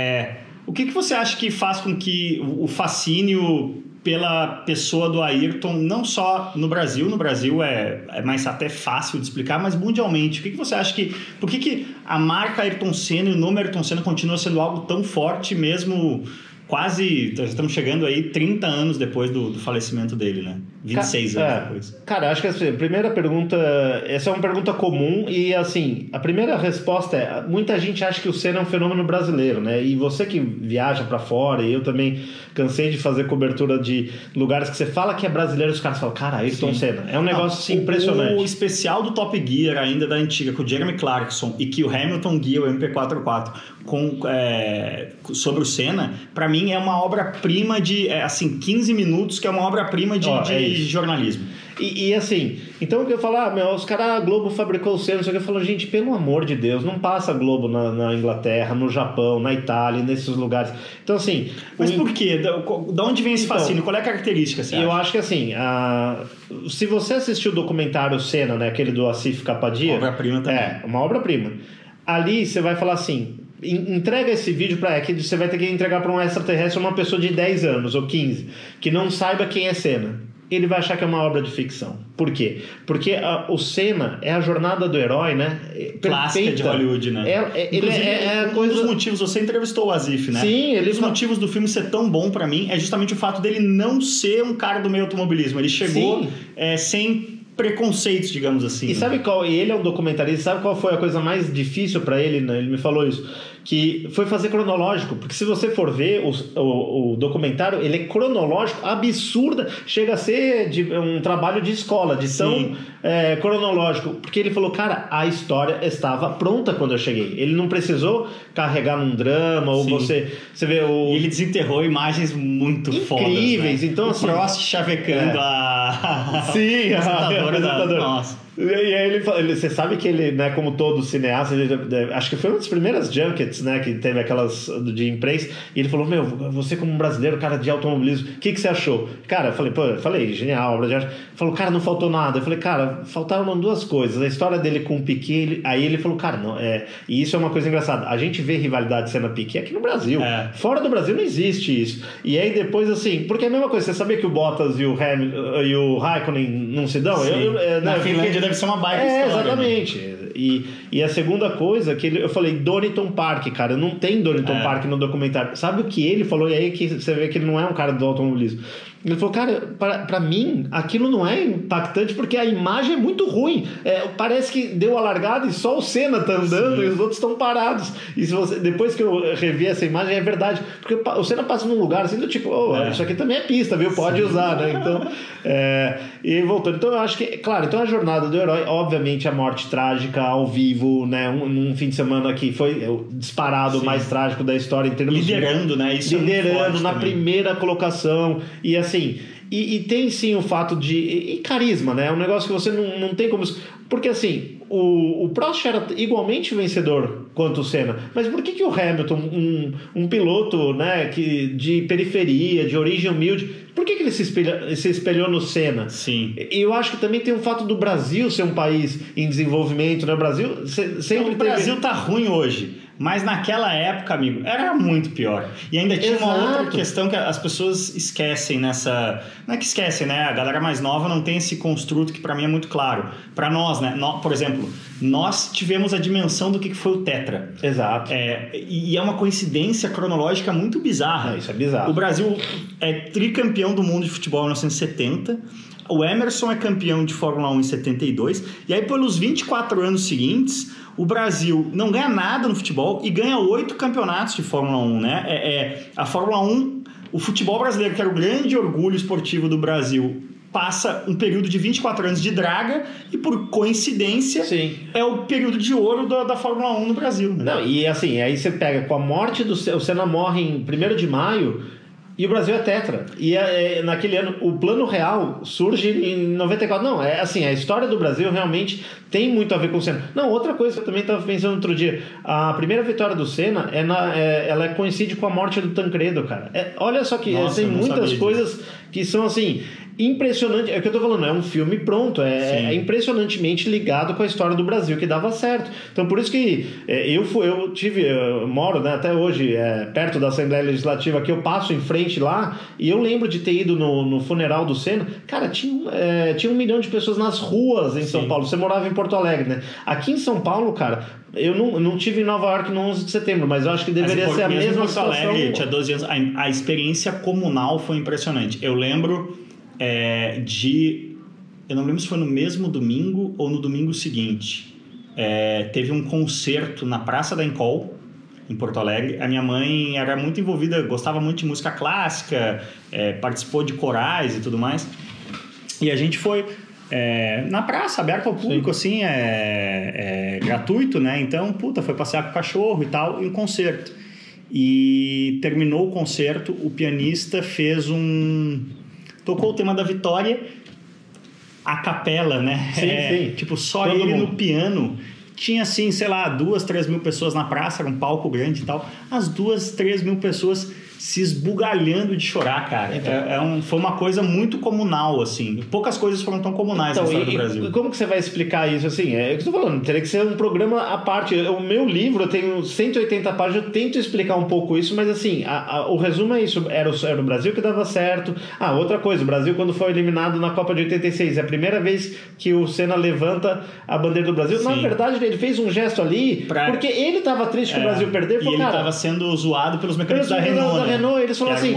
[SPEAKER 1] O que, que você acha que faz com que o fascínio pela pessoa do Ayrton, não só no Brasil, no Brasil é, é mais até fácil de explicar, mas mundialmente. O que, que você acha que. Por que, que a marca Ayrton Senna e o nome Ayrton Senna continua sendo algo tão forte mesmo quase. Estamos chegando aí 30 anos depois do, do falecimento dele, né? 26 Ca anos é, depois.
[SPEAKER 2] Cara, acho que assim, a primeira pergunta. Essa é uma pergunta comum e, assim, a primeira resposta é: muita gente acha que o Senna é um fenômeno brasileiro, né? E você que viaja para fora, e eu também cansei de fazer cobertura de lugares que você fala que é brasileiro, os caras falam, cara, Ayrton Senna. É um negócio assim, impressionante.
[SPEAKER 1] O especial do Top Gear, ainda da antiga, com o Jeremy Clarkson e que o Hamilton guia o MP44 com, é, sobre o Senna, para mim é uma obra-prima de, é, assim, 15 minutos, que é uma obra-prima de, oh, de é jornalismo.
[SPEAKER 2] E, e, assim, então o que eu falo, ah, meu, os caras, a Globo fabricou o Senna, só que eu falo, gente, pelo amor de Deus, não passa Globo na, na Inglaterra, no Japão, na Itália, nesses lugares. Então, assim.
[SPEAKER 1] Mas por quê? Da, onde vem esse então, fascínio? Qual é a característica? Você
[SPEAKER 2] eu
[SPEAKER 1] acha?
[SPEAKER 2] acho que assim, a, se você assistiu o documentário Senna, né, aquele do Asif Kapadia.
[SPEAKER 1] Obra-prima também.
[SPEAKER 2] É, uma obra-prima. Ali você vai falar assim, entrega esse vídeo para é que você vai ter que entregar para um extraterrestre uma pessoa de 10 anos ou 15 que não saiba quem é Senna. Ele vai achar que é uma obra de ficção. Por quê? Porque a, o Senna é a jornada do herói, né?
[SPEAKER 1] Clássica de Hollywood, né?
[SPEAKER 2] É, é, ele é, é
[SPEAKER 1] um
[SPEAKER 2] coisa...
[SPEAKER 1] dos motivos, você entrevistou o Azif, né?
[SPEAKER 2] Sim, ele
[SPEAKER 1] Um dos motivos do filme ser tão bom pra mim é justamente o fato dele não ser um cara do meio automobilismo. Ele chegou é, sem preconceitos, digamos assim.
[SPEAKER 2] E
[SPEAKER 1] né?
[SPEAKER 2] sabe qual? E ele é um documentarista. Sabe qual foi a coisa mais difícil para ele? Né? Ele me falou isso. Que foi fazer cronológico. Porque se você for ver o, o, o documentário, ele é cronológico, absurda. Chega a ser de, um trabalho de escola, de tão é, cronológico. Porque ele falou, cara, a história estava pronta quando eu cheguei. Ele não precisou carregar num drama ou
[SPEAKER 1] Sim.
[SPEAKER 2] você. Você vê o.
[SPEAKER 1] E ele desenterrou imagens muito
[SPEAKER 2] Incríveis,
[SPEAKER 1] fodas. Né?
[SPEAKER 2] então,
[SPEAKER 1] o
[SPEAKER 2] assim-
[SPEAKER 1] Prost chavecando
[SPEAKER 2] É.
[SPEAKER 1] a.
[SPEAKER 2] Sim,
[SPEAKER 1] a apresentadora da.
[SPEAKER 2] apresentadora.
[SPEAKER 1] Nossa.
[SPEAKER 2] E aí ele, ele- você sabe que ele, né, como todo cineasta, ele- acho que foi uma das primeiras junkets, né, que teve aquelas de imprensa, e ele falou, meu, você como um brasileiro, cara de automobilismo, o que, que você achou? Cara, eu falei, pô, eu falei, genial, obra de arte. Falou, cara, não faltou nada. Eu falei, cara, faltaram duas coisas. A história dele com o Piquet, ele- aí ele falou, cara, não, é, e isso é uma coisa engraçada. A gente vê rivalidade sendo Piquet aqui no Brasil.
[SPEAKER 1] É.
[SPEAKER 2] Fora do Brasil não existe isso. E aí depois, assim, porque é a mesma coisa, você sabia que o Bottas e o, Ham, e o Raikkonen não se dão?
[SPEAKER 1] Sim.
[SPEAKER 2] Eu- eu-
[SPEAKER 1] Na
[SPEAKER 2] né, eu
[SPEAKER 1] Finlândia
[SPEAKER 2] fiquei-
[SPEAKER 1] deve ser uma baita
[SPEAKER 2] é,
[SPEAKER 1] história. né?
[SPEAKER 2] E, e a segunda coisa que ele, eu falei, Donington Park, cara, não tem Donington
[SPEAKER 1] É.
[SPEAKER 2] Park no documentário. Sabe o que ele falou? E aí que você vê que ele não é um cara do automobilismo. Ele falou, cara, pra, pra mim, aquilo não é impactante porque a imagem é muito ruim. É, parece que deu a largada e só o Senna tá andando
[SPEAKER 1] Sim.
[SPEAKER 2] e os outros estão parados. E você, depois que eu revi essa imagem, é verdade. Porque o Senna passa num lugar assim do tipo, oh,
[SPEAKER 1] É.
[SPEAKER 2] isso aqui também é pista, viu? Pode usar, né? Então, é, e voltando. Então, eu acho que, claro, então a jornada do herói, obviamente, a morte trágica ao vivo, né? Um, num fim de semana que foi é, o disparado
[SPEAKER 1] Sim.
[SPEAKER 2] mais trágico da história em termos de-
[SPEAKER 1] Liderando, né? Isso é
[SPEAKER 2] liderando
[SPEAKER 1] forte
[SPEAKER 2] na
[SPEAKER 1] também.
[SPEAKER 2] primeira colocação e assim e, e tem sim o fato de e, e carisma né é um negócio que você não, não tem como porque assim o, o Prost era igualmente vencedor quanto o Senna mas por que, que o Hamilton um, um piloto né que de periferia de origem humilde por que, que ele se, espelha, se espelhou no Senna
[SPEAKER 1] Sim.
[SPEAKER 2] e eu acho que também tem o fato do Brasil ser um país em desenvolvimento né o Brasil se- sempre
[SPEAKER 1] o Brasil tá ruim hoje. Mas naquela época, amigo, era muito pior. E ainda tinha uma
[SPEAKER 2] Exato.
[SPEAKER 1] outra questão que as pessoas esquecem nessa. Não é que esquecem, né? A galera mais nova não tem esse construto que pra mim é muito claro. Pra nós, né? Por exemplo, nós tivemos a dimensão do que foi o Tetra.
[SPEAKER 2] exato
[SPEAKER 1] É, e é uma coincidência cronológica muito bizarra.
[SPEAKER 2] Não, isso é bizarro.
[SPEAKER 1] O Brasil é tricampeão do mundo de futebol em 1970. O Emerson é campeão de Fórmula 1 em 72. E aí, pelos 24 anos seguintes, o Brasil não ganha nada no futebol e ganha oito campeonatos de Fórmula 1, né? É, é- a Fórmula 1, o futebol brasileiro, que era o grande orgulho esportivo do Brasil, passa um período de 24 anos de draga e, por coincidência,
[SPEAKER 2] Sim.
[SPEAKER 1] é o período de ouro da, da Fórmula 1 no Brasil. Né?
[SPEAKER 2] Não, e assim, aí você pega com a morte do Senna, o Senna morre em 1 de maio e o Brasil é tetra. E é, é, naquele ano, o plano real surge em 94. Não, é assim, a história do Brasil realmente tem muito a ver com o Senna. Não, outra coisa que eu também estava pensando outro dia, a primeira vitória do Senna, é na, é- ela coincide com a morte do Tancredo, cara. É, olha só que
[SPEAKER 1] Nossa,
[SPEAKER 2] tem muitas
[SPEAKER 1] disso.
[SPEAKER 2] coisas que são assim impressionante. É o que eu tô falando, é um filme pronto, é, é impressionantemente ligado com a história do Brasil que dava certo. Então por isso que é, eu fui, eu tive, eu moro né, até hoje é, perto da Assembleia Legislativa que eu passo em frente lá e eu lembro de ter ido no, no funeral do Senna. Cara, tinha, é, tinha um milhão de pessoas nas ruas em São
[SPEAKER 1] Sim.
[SPEAKER 2] Paulo. Você morava em Porto Alegre, né? Aqui em São Paulo, cara, eu não, não tive em Nova York no 11 de setembro, mas eu acho que deveria ser a mesma
[SPEAKER 1] Porto
[SPEAKER 2] situação.
[SPEAKER 1] Alegre, tinha 12 anos, a, a experiência comunal foi impressionante. Eu lembro é, de. Eu não lembro se foi no mesmo domingo ou no domingo seguinte. É, teve um concerto na Praça da Encol, em Porto Alegre. A minha mãe era muito envolvida, gostava muito de música clássica, é, participou de corais e tudo mais. E a gente foi é, na praça, aberta ao público, assim, é, é gratuito, né? Então, puta, foi passear com o cachorro e tal, e um concerto. E terminou o concerto, o pianista fez um. Tocou o tema da vitória, a capela, né?
[SPEAKER 2] Sim,
[SPEAKER 1] É,
[SPEAKER 2] sim.
[SPEAKER 1] Tipo, só
[SPEAKER 2] Todo
[SPEAKER 1] ele
[SPEAKER 2] mundo.
[SPEAKER 1] no piano. Tinha, assim, sei lá, duas, três mil pessoas na praça, era um palco grande e tal. As duas, três mil pessoas se esbugalhando de chorar, cara.
[SPEAKER 2] Então.
[SPEAKER 1] É, é um, foi uma coisa muito comunal, assim. Poucas coisas foram tão comunais
[SPEAKER 2] Então,
[SPEAKER 1] na história
[SPEAKER 2] e,
[SPEAKER 1] do Brasil.
[SPEAKER 2] e como que você vai explicar isso assim? É o que eu tô falando, teria que ser um programa à parte. O meu livro, eu tenho 180 páginas, eu tento explicar um pouco isso, mas assim, a- a- o resumo é isso. Era o, era o Brasil que dava certo. Ah, outra coisa, o Brasil quando foi eliminado na Copa de 86, é a primeira vez que o Senna levanta a bandeira do Brasil. Na
[SPEAKER 1] Sim.
[SPEAKER 2] verdade, ele fez um gesto ali,
[SPEAKER 1] Pra-
[SPEAKER 2] porque ele tava triste que
[SPEAKER 1] É,
[SPEAKER 2] o Brasil perdeu.
[SPEAKER 1] e
[SPEAKER 2] Falou,
[SPEAKER 1] ele
[SPEAKER 2] cara,
[SPEAKER 1] estava sendo zoado pelos mecânicos da Renault.
[SPEAKER 2] Renault, eles falaram assim.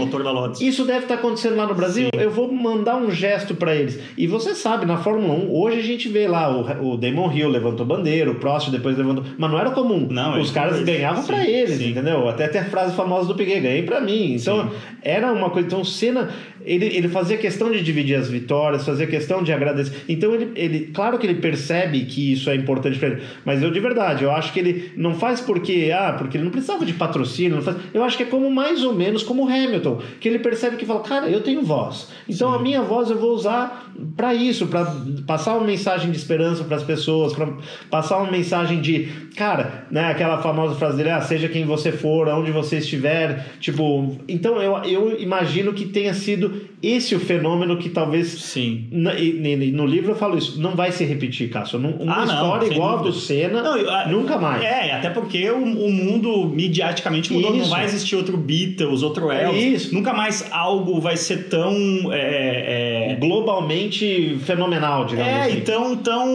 [SPEAKER 2] Isso deve estar acontecendo lá no Brasil, eu vou mandar um gesto para eles. E você sabe, na Fórmula 1, hoje a gente vê lá o, o Damon Hill levantou bandeira, o Prost depois levantou. Mas não era comum.
[SPEAKER 1] Não,
[SPEAKER 2] Os
[SPEAKER 1] eles
[SPEAKER 2] caras
[SPEAKER 1] depois.
[SPEAKER 2] ganhavam
[SPEAKER 1] Sim,
[SPEAKER 2] para eles,
[SPEAKER 1] sim.
[SPEAKER 2] entendeu? Até tem a frase famosa do Piquet: ganhei para mim. Então, era uma coisa. Então, o Senna, ele, ele fazia questão de dividir as vitórias, fazia questão de agradecer. Então, ele, ele claro que ele percebe que isso é importante para ele. Mas eu, de verdade, eu acho que ele não faz porque, ah, porque ele não precisava de patrocínio. Faz, eu acho que é como mais ou menos como o Hamilton, que ele percebe que fala, cara, eu tenho voz. Então, a minha voz eu vou usar para isso, para passar uma mensagem de esperança para as pessoas, para passar uma mensagem de, cara, né, aquela famosa frase dele, ah, seja quem você for, aonde você estiver, tipo, então eu, eu imagino que tenha sido esse o fenômeno que talvez
[SPEAKER 1] Sim.
[SPEAKER 2] na- e- no livro eu falo isso, não vai se repetir, Cássio. Não- Uma
[SPEAKER 1] Ah, não,
[SPEAKER 2] história igual a
[SPEAKER 1] dúvida.
[SPEAKER 2] do Senna,
[SPEAKER 1] Não, eu- a-
[SPEAKER 2] nunca mais.
[SPEAKER 1] É, até porque o, o mundo midiaticamente mudou. Não
[SPEAKER 2] Isso.
[SPEAKER 1] vai existir outro Beatles, outro
[SPEAKER 2] É
[SPEAKER 1] Elvis.
[SPEAKER 2] isso.
[SPEAKER 1] Nunca mais algo vai ser tão. É, é,
[SPEAKER 2] Globalmente fenomenal, digamos
[SPEAKER 1] é,
[SPEAKER 2] assim.
[SPEAKER 1] então tão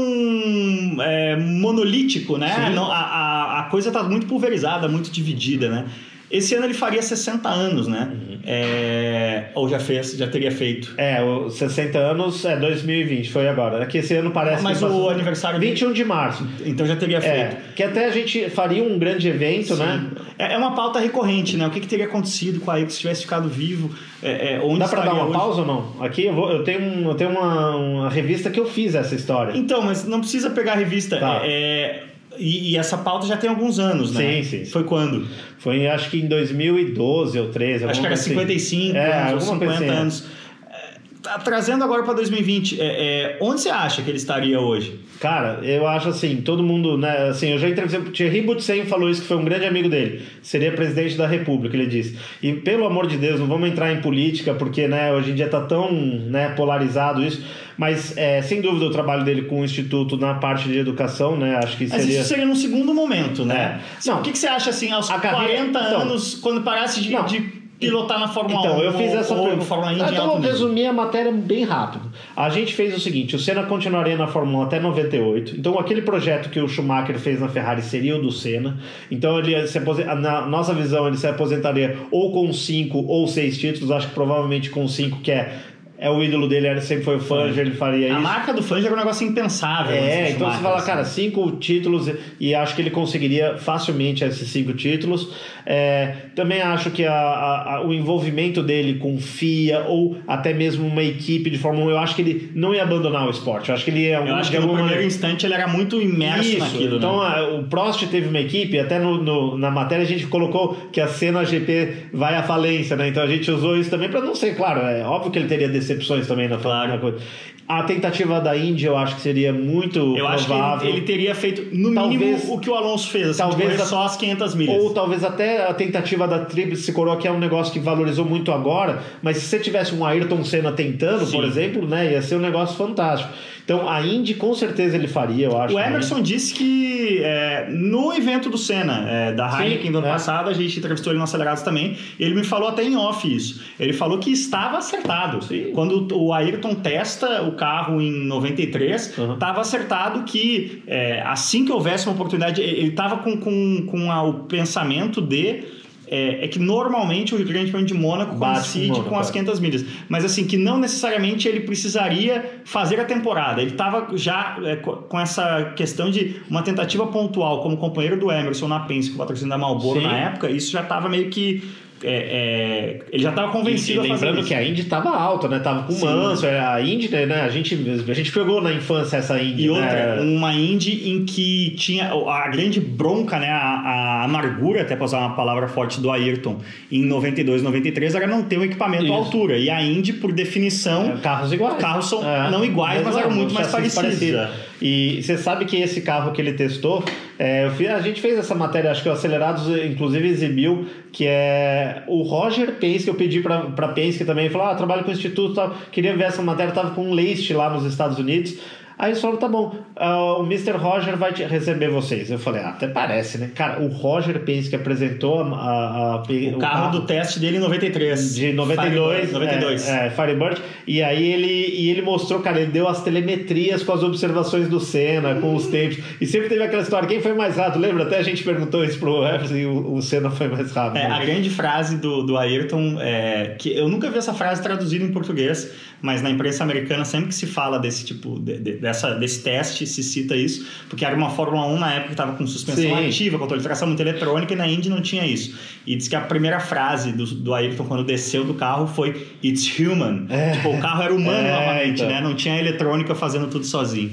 [SPEAKER 1] é, monolítico, né? Não, a, a, a coisa tá muito pulverizada, muito dividida, né? Esse ano ele faria 60 anos, né?
[SPEAKER 2] Uhum.
[SPEAKER 1] É, ou já fez, já teria feito.
[SPEAKER 2] É, os 60 anos é 2020, foi agora. É que esse ano parece
[SPEAKER 1] Mas
[SPEAKER 2] que
[SPEAKER 1] o
[SPEAKER 2] passou-
[SPEAKER 1] aniversário dele-
[SPEAKER 2] 21 de março.
[SPEAKER 1] Então já teria feito.
[SPEAKER 2] É, que até a gente faria um grande evento, né?
[SPEAKER 1] É é uma pauta recorrente, né? O que, que teria acontecido com a Ayrton se tivesse ficado vivo? É, é, onde
[SPEAKER 2] Dá pra dar uma
[SPEAKER 1] hoje?
[SPEAKER 2] pausa ou não? Aqui eu, vou, eu tenho, um- eu tenho uma, uma revista que eu fiz essa história.
[SPEAKER 1] Então, mas não precisa pegar a revista.
[SPEAKER 2] Tá.
[SPEAKER 1] É, e, e essa pauta já tem alguns anos, né?
[SPEAKER 2] Sim, sim.
[SPEAKER 1] Foi quando?
[SPEAKER 2] Foi acho que em 2012 ou 13.
[SPEAKER 1] Acho que era
[SPEAKER 2] alguma coisa assim.
[SPEAKER 1] 55
[SPEAKER 2] É,
[SPEAKER 1] anos ou
[SPEAKER 2] alguma
[SPEAKER 1] 50
[SPEAKER 2] coisa assim, é.
[SPEAKER 1] anos. Tá trazendo agora para 2020, é, é, onde você acha que ele estaria hoje?
[SPEAKER 2] Cara, eu acho assim, todo mundo, né, assim, eu já entrevistei, o Thierry Boutsen falou isso, que foi um grande amigo dele, seria presidente da república, ele disse. E pelo amor de Deus, não vamos entrar em política, porque, né, hoje em dia tá tão, né, polarizado isso, mas, é, sem dúvida, o trabalho dele com o Instituto na parte de educação, né, acho que
[SPEAKER 1] Mas
[SPEAKER 2] seria...
[SPEAKER 1] isso seria num segundo momento, né?
[SPEAKER 2] É. Não.
[SPEAKER 1] o que, que você acha assim, aos
[SPEAKER 2] A carreira-
[SPEAKER 1] 40
[SPEAKER 2] então.
[SPEAKER 1] anos, quando parasse de,
[SPEAKER 2] Não.
[SPEAKER 1] de pilotar na Fórmula 1?
[SPEAKER 2] Então, eu fiz essa pergunta.
[SPEAKER 1] Fórmula Indy
[SPEAKER 2] Ah, então, vou resumir a matéria bem rápido. A gente fez o seguinte: o Senna continuaria na Fórmula 1 até 98. Então, aquele projeto que o Schumacher fez na Ferrari seria o do Senna. Então, ele se na nossa visão, ele se aposentaria ou com cinco ou seis títulos. Acho que provavelmente com cinco, que é, é o ídolo dele, ele sempre foi o fã, ele faria
[SPEAKER 1] A
[SPEAKER 2] isso.
[SPEAKER 1] marca do já era um negócio impensável. do
[SPEAKER 2] É, então você fala,
[SPEAKER 1] assim.
[SPEAKER 2] cara, cinco títulos e acho que ele conseguiria facilmente esses cinco títulos. É, também acho que a- a- a- o envolvimento dele com FIA ou até mesmo uma equipe de Fórmula 1, eu acho que ele não ia abandonar o esporte. Eu acho que ele ia.
[SPEAKER 1] Eu acho que no
[SPEAKER 2] alguma
[SPEAKER 1] primeiro instante ele era muito imerso
[SPEAKER 2] isso,
[SPEAKER 1] naquilo.
[SPEAKER 2] então
[SPEAKER 1] né?
[SPEAKER 2] a- o Prost teve uma equipe, até no, no- na matéria a gente colocou que a Senna GP vai à falência, né? Então a gente usou isso também para não ser, claro, é óbvio que ele teria decepções também na,
[SPEAKER 1] Claro.
[SPEAKER 2] A tentativa da Indy eu acho que seria muito
[SPEAKER 1] Eu acho que
[SPEAKER 2] provável.
[SPEAKER 1] ele, ele teria feito, no
[SPEAKER 2] Talvez-
[SPEAKER 1] mínimo, o que o Alonso fez. Assim,
[SPEAKER 2] talvez
[SPEAKER 1] de correr
[SPEAKER 2] a-
[SPEAKER 1] só as 500 milhas.
[SPEAKER 2] Ou talvez até a tentativa da Tríplice Coroa, que é um negócio que valorizou muito agora, mas se você tivesse um Ayrton Senna tentando,
[SPEAKER 1] Sim.
[SPEAKER 2] por exemplo, né, ia ser um negócio fantástico. Então a Indy com certeza ele faria, eu acho.
[SPEAKER 1] O Emerson disse que é, no evento do Senna, é, da
[SPEAKER 2] Sim,
[SPEAKER 1] Heineken do ano
[SPEAKER 2] é.
[SPEAKER 1] passado, a gente entrevistou ele no Acelerados também, ele me falou até em off isso. Ele falou que estava acertado.
[SPEAKER 2] Sim.
[SPEAKER 1] Quando o Ayrton testa o carro em 93,
[SPEAKER 2] Uhum.
[SPEAKER 1] estava acertado que é, assim que houvesse uma oportunidade, ele estava com, com, com a- o pensamento de. É, é que normalmente o Grande Prêmio de Mônaco
[SPEAKER 2] Bate
[SPEAKER 1] coincide
[SPEAKER 2] Mônaco,
[SPEAKER 1] com as
[SPEAKER 2] é.
[SPEAKER 1] 500 milhas. Mas assim, que não necessariamente ele precisaria fazer a temporada. Ele estava já é, co- com essa questão de uma tentativa pontual como companheiro do Emerson na Penske, com o patrocínio da Marlboro
[SPEAKER 2] Sim.
[SPEAKER 1] na época, isso já estava meio que... é, é, ele já estava
[SPEAKER 2] E,
[SPEAKER 1] convencido
[SPEAKER 2] e
[SPEAKER 1] a fazer
[SPEAKER 2] lembrando
[SPEAKER 1] isso.
[SPEAKER 2] que a Indy estava alta, né? Tava com
[SPEAKER 1] Sim.
[SPEAKER 2] manso, a Indy, né? A gente, a gente pegou na infância essa Indy.
[SPEAKER 1] E outra,
[SPEAKER 2] né?
[SPEAKER 1] uma Indy em que tinha a grande bronca, né, a, a amargura, até para usar uma palavra forte do Ayrton, em 92, 93, era não ter um equipamento
[SPEAKER 2] Isso.
[SPEAKER 1] à altura. E a Indy, por definição,
[SPEAKER 2] É, carros iguais.
[SPEAKER 1] carros são
[SPEAKER 2] É.
[SPEAKER 1] não iguais, mas, eram muito mais parecidos.
[SPEAKER 2] parecido. E você sabe que esse carro que ele testou, É, fiz- a gente fez essa matéria, acho que o Acelerados inclusive exibiu, que é o Roger Penske, eu pedi pra Penske também, falou, ah, trabalho com o Instituto tal, queria ver essa matéria, tava com um Leist lá nos Estados Unidos. Aí eles falaram, tá bom, ah, o Mr. Roger vai receber vocês. Eu falei, ah, até parece, né? Cara, o Roger Penske apresentou a, a- a-
[SPEAKER 1] O carro do teste dele em 93.
[SPEAKER 2] de 92,
[SPEAKER 1] Firebird, 92.
[SPEAKER 2] É, é, Firebird. E aí ele, e ele mostrou, cara, ele deu as telemetrias com as observações do Senna, com os tempos. E sempre teve aquela história, quem foi mais rápido? Lembra? Até a gente perguntou isso pro Everson e o, o Senna foi mais rápido.
[SPEAKER 1] É, a grande frase do, do Ayrton, é, que eu nunca vi essa frase traduzida em português, mas na imprensa americana sempre que se fala desse tipo, de- de- dessa, desse teste, se cita isso, porque era uma Fórmula 1 na época que estava com suspensão
[SPEAKER 2] Sim.
[SPEAKER 1] ativa, controle de tração muito eletrônica, e na Indy não tinha isso. E diz que a primeira frase do, do Ayrton quando desceu do carro foi It's human. Tipo, o carro era humano
[SPEAKER 2] É,
[SPEAKER 1] novamente,
[SPEAKER 2] então.
[SPEAKER 1] né? Não tinha eletrônica fazendo tudo sozinho.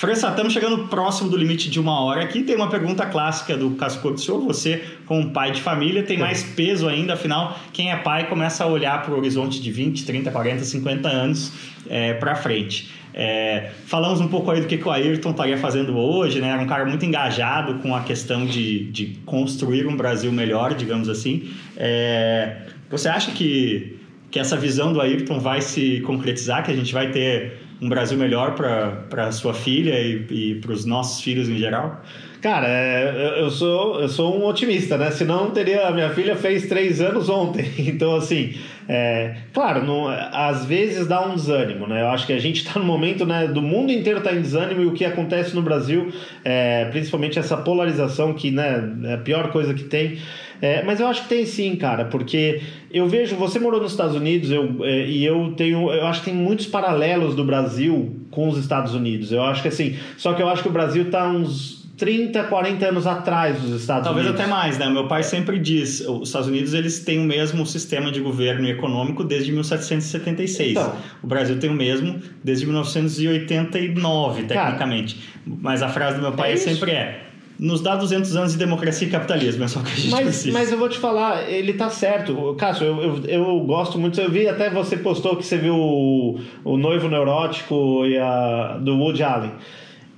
[SPEAKER 1] França, estamos chegando próximo do limite de uma hora. Aqui tem uma pergunta clássica do Casco do Senhor. Você, como pai de família, tem mais peso ainda. Afinal, quem é pai começa a olhar para o horizonte de 20, 30, 40, 50 anos é, para frente. É, falamos um pouco aí do que, que o Ayrton estaria fazendo hoje, né? Era um cara muito engajado com a questão de, de construir um Brasil melhor, digamos assim. É, você acha que, que essa visão do Ayrton vai se concretizar, que a gente vai ter um Brasil melhor para sua filha e, e para os nossos filhos em geral?
[SPEAKER 2] Cara, é, eu- sou, eu sou um otimista, né? Senão teria. A minha filha fez três anos ontem. Então, assim, é, claro, não, às vezes dá um desânimo, né? Eu acho que a gente está no momento, né? Do mundo inteiro está em desânimo e o que acontece no Brasil, é, principalmente essa polarização que, né, é a pior coisa que tem. É, mas eu acho que tem sim, cara, porque eu vejo, você morou nos Estados Unidos eu, é, e eu tenho, eu acho que tem muitos paralelos do Brasil com os Estados Unidos. Eu acho que assim, só que eu acho que o Brasil está uns 30, 40 anos atrás dos Estados
[SPEAKER 1] Talvez
[SPEAKER 2] Unidos.
[SPEAKER 1] até mais, né? Meu pai sempre diz, os Estados Unidos eles têm o mesmo sistema de governo econômico desde 1776.
[SPEAKER 2] Então.
[SPEAKER 1] o Brasil tem o mesmo desde 1989,
[SPEAKER 2] Cara,
[SPEAKER 1] tecnicamente. Mas a frase do meu pai
[SPEAKER 2] é
[SPEAKER 1] sempre é: nos dá 200 anos de democracia e capitalismo, é só o que a gente
[SPEAKER 2] Mas,
[SPEAKER 1] precisa.
[SPEAKER 2] mas eu vou te falar, ele tá certo. Cássio, eu, eu, eu gosto muito. Eu vi até você postou que você viu o, o Noivo Neurótico e a, do Woody Allen.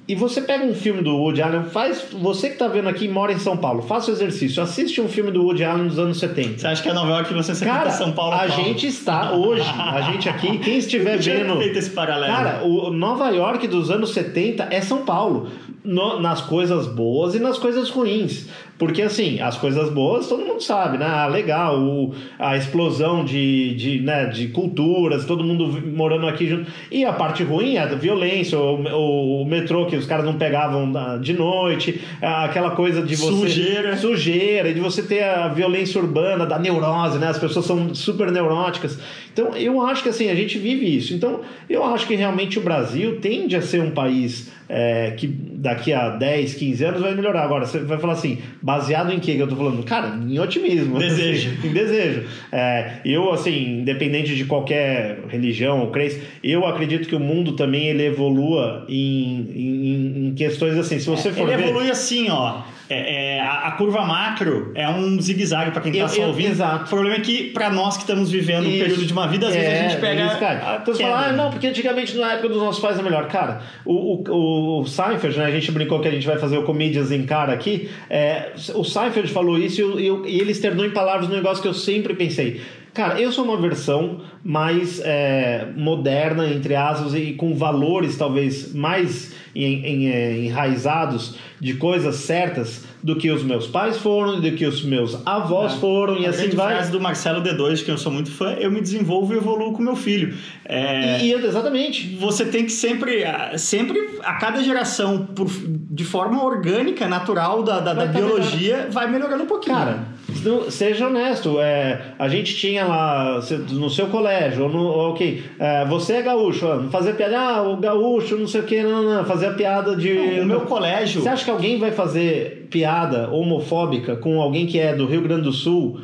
[SPEAKER 2] E você pega um filme do Woody Allen, faz. Você que tá vendo aqui e mora em São Paulo, faça o exercício. Assiste um filme do Woody Allen dos anos 70.
[SPEAKER 1] Você acha que é Nova York você sempre
[SPEAKER 2] Cara,
[SPEAKER 1] São Paulo?
[SPEAKER 2] a
[SPEAKER 1] Paulo?
[SPEAKER 2] gente está hoje, a gente aqui, quem estiver vendo.
[SPEAKER 1] feito esse paralelo.
[SPEAKER 2] Cara, o Nova York dos anos 70 é São Paulo. No- nas coisas boas e nas coisas ruins. Porque, assim, as coisas boas todo mundo sabe, né? Ah, legal, o- a explosão de, de, né, de culturas, todo mundo morando aqui junto. E a parte ruim é a violência, o, o- o metrô que os caras não pegavam ah, de noite, ah, aquela coisa de você.
[SPEAKER 1] Sujeira.
[SPEAKER 2] Sujeira, e de você ter a violência urbana, da neurose, né? As pessoas são super neuróticas. Então, eu acho que assim, a gente vive isso. Então, eu acho que realmente o Brasil tende a ser um país é, que daqui a 10, 15 anos vai melhorar. Agora, você vai falar assim, baseado em que eu tô falando? Cara, em otimismo.
[SPEAKER 1] Desejo.
[SPEAKER 2] Assim, em desejo. É, eu, assim, independente de qualquer religião ou crença, eu acredito que o mundo também ele evolua em, em, em questões assim. Se você for
[SPEAKER 1] Ele
[SPEAKER 2] ver...
[SPEAKER 1] evolui assim, ó. É, é, a, a curva macro é um zigue-zague para quem tá
[SPEAKER 2] Eu-
[SPEAKER 1] só
[SPEAKER 2] eu-
[SPEAKER 1] ouvindo.
[SPEAKER 2] exato.
[SPEAKER 1] O problema é que, para nós que estamos vivendo um
[SPEAKER 2] Isso.
[SPEAKER 1] período de uma vida, às vezes a
[SPEAKER 2] É,
[SPEAKER 1] gente pega.
[SPEAKER 2] isso, cara. Então você fala, ah, não, porque antigamente na época dos nossos pais é melhor. Cara, o, o, o Seinfeld, né? A gente brincou que a gente vai fazer o Comedians em Cara aqui. É, o Seinfeld falou isso e, eu- eu- e ele externou em palavras um negócio que eu sempre pensei. Cara, eu sou uma versão mais é, moderna, entre aspas, e com valores talvez mais em- em- é, enraizados de coisas certas do que os meus pais foram, do que os meus avós foram, e
[SPEAKER 1] a
[SPEAKER 2] assim vai.
[SPEAKER 1] frase do Marcelo D2, de quem eu sou muito fã, eu me desenvolvo e evoluo com meu filho. É,
[SPEAKER 2] E, exatamente.
[SPEAKER 1] você tem que sempre, sempre a cada geração, por- de forma orgânica, natural da, da, da
[SPEAKER 2] Vai tá
[SPEAKER 1] biologia, vai melhorando um pouquinho.
[SPEAKER 2] Cara, não- seja honesto, é, a gente tinha lá no seu colégio, ou no, ok, é, você é gaúcho, fazer piada, ah, o gaúcho, não sei o que, não, não, não, fazer a piada de.
[SPEAKER 1] Não, o meu colégio.
[SPEAKER 2] Você acha que alguém vai fazer piada homofóbica com alguém que é do Rio Grande do Sul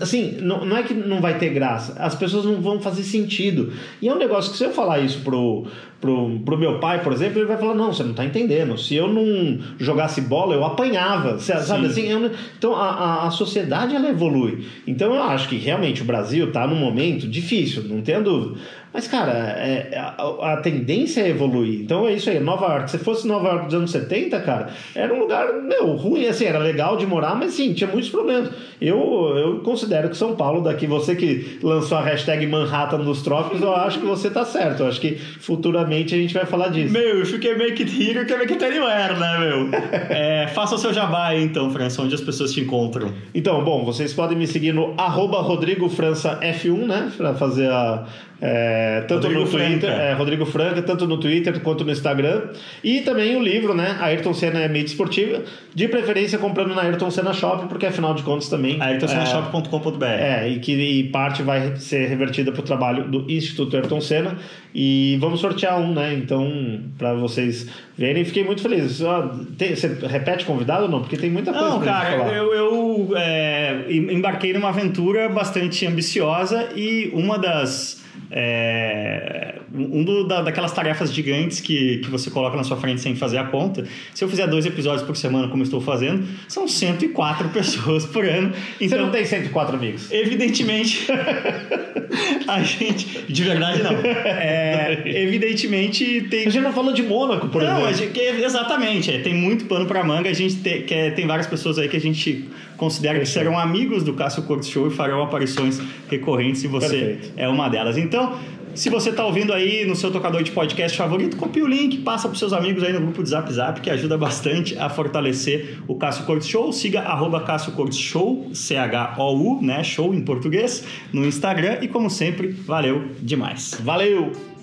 [SPEAKER 2] Assim, não, não é que não vai ter graça, as pessoas não vão fazer sentido. E é um negócio que se eu falar isso pro, pro, pro meu pai, por exemplo, ele vai falar: não, você não tá entendendo. Se eu não jogasse bola, eu apanhava. Sabe assim? Eu, então a, a, a, sociedade ela evolui. Então eu acho que realmente o Brasil tá num momento difícil, não tenho dúvida. Mas, cara, é, a, a, tendência é evoluir. Então é isso aí. Nova York, se fosse Nova York dos anos 70, cara, era um lugar, meu, ruim, assim, era legal de morar, mas sim, tinha muitos problemas. Eu, eu considero que São Paulo, daqui, você que lançou a hashtag Manhattan dos Trópicos, eu acho que você tá certo. Eu acho que futuramente a gente vai falar disso.
[SPEAKER 1] Meu, you can make it here, can make it anywhere, né, meu? é, faça o seu jabá aí, então, França, onde as pessoas te encontram.
[SPEAKER 2] Então, bom, vocês podem me seguir no arroba Rodrigo França F1, né? Pra fazer a é, tanto Rodrigo no Twitter, é, Rodrigo Franca, tanto no Twitter quanto no Instagram. E também o livro, né? Ayrton Senna é mídia esportiva. De preferência comprando na Ayrton Senna Shop, porque afinal de contas também.
[SPEAKER 1] AyrtonSennaShop.com.br.
[SPEAKER 2] É, e que e parte vai ser revertida para o trabalho do Instituto Ayrton Senna. E vamos sortear um, né? Então, para vocês verem, fiquei muito feliz. Você repete convidado ou não? Porque tem muita coisa
[SPEAKER 1] Não, cara, eu, eu é, embarquei numa aventura bastante ambiciosa e uma das é, um do, da, daquelas tarefas gigantes que, que você coloca na sua frente sem fazer a conta. Se eu fizer dois episódios por semana, como estou fazendo, são 104 pessoas por ano.
[SPEAKER 2] Então, você não tem 104 amigos?
[SPEAKER 1] Evidentemente, a gente. De verdade, não. É, evidentemente, tem.
[SPEAKER 2] A gente não falou de Mônaco, por não, exemplo.
[SPEAKER 1] Gente, exatamente. É, tem muito pano para manga. A gente tem, que, é, tem várias pessoas aí que a gente considera que serão amigos do Cássio Cortes Show e farão aparições recorrentes se você Perfeito. é uma delas. Então, se você está ouvindo aí no seu tocador de podcast favorito, copie o link, passa para seus amigos aí no grupo de Zap Zap, que ajuda bastante a fortalecer o Cássio Cortes Show. Siga arroba Cássio Cortes Show, C-H-O-U, né? Show em português, no Instagram. E como sempre, valeu demais.
[SPEAKER 2] Valeu!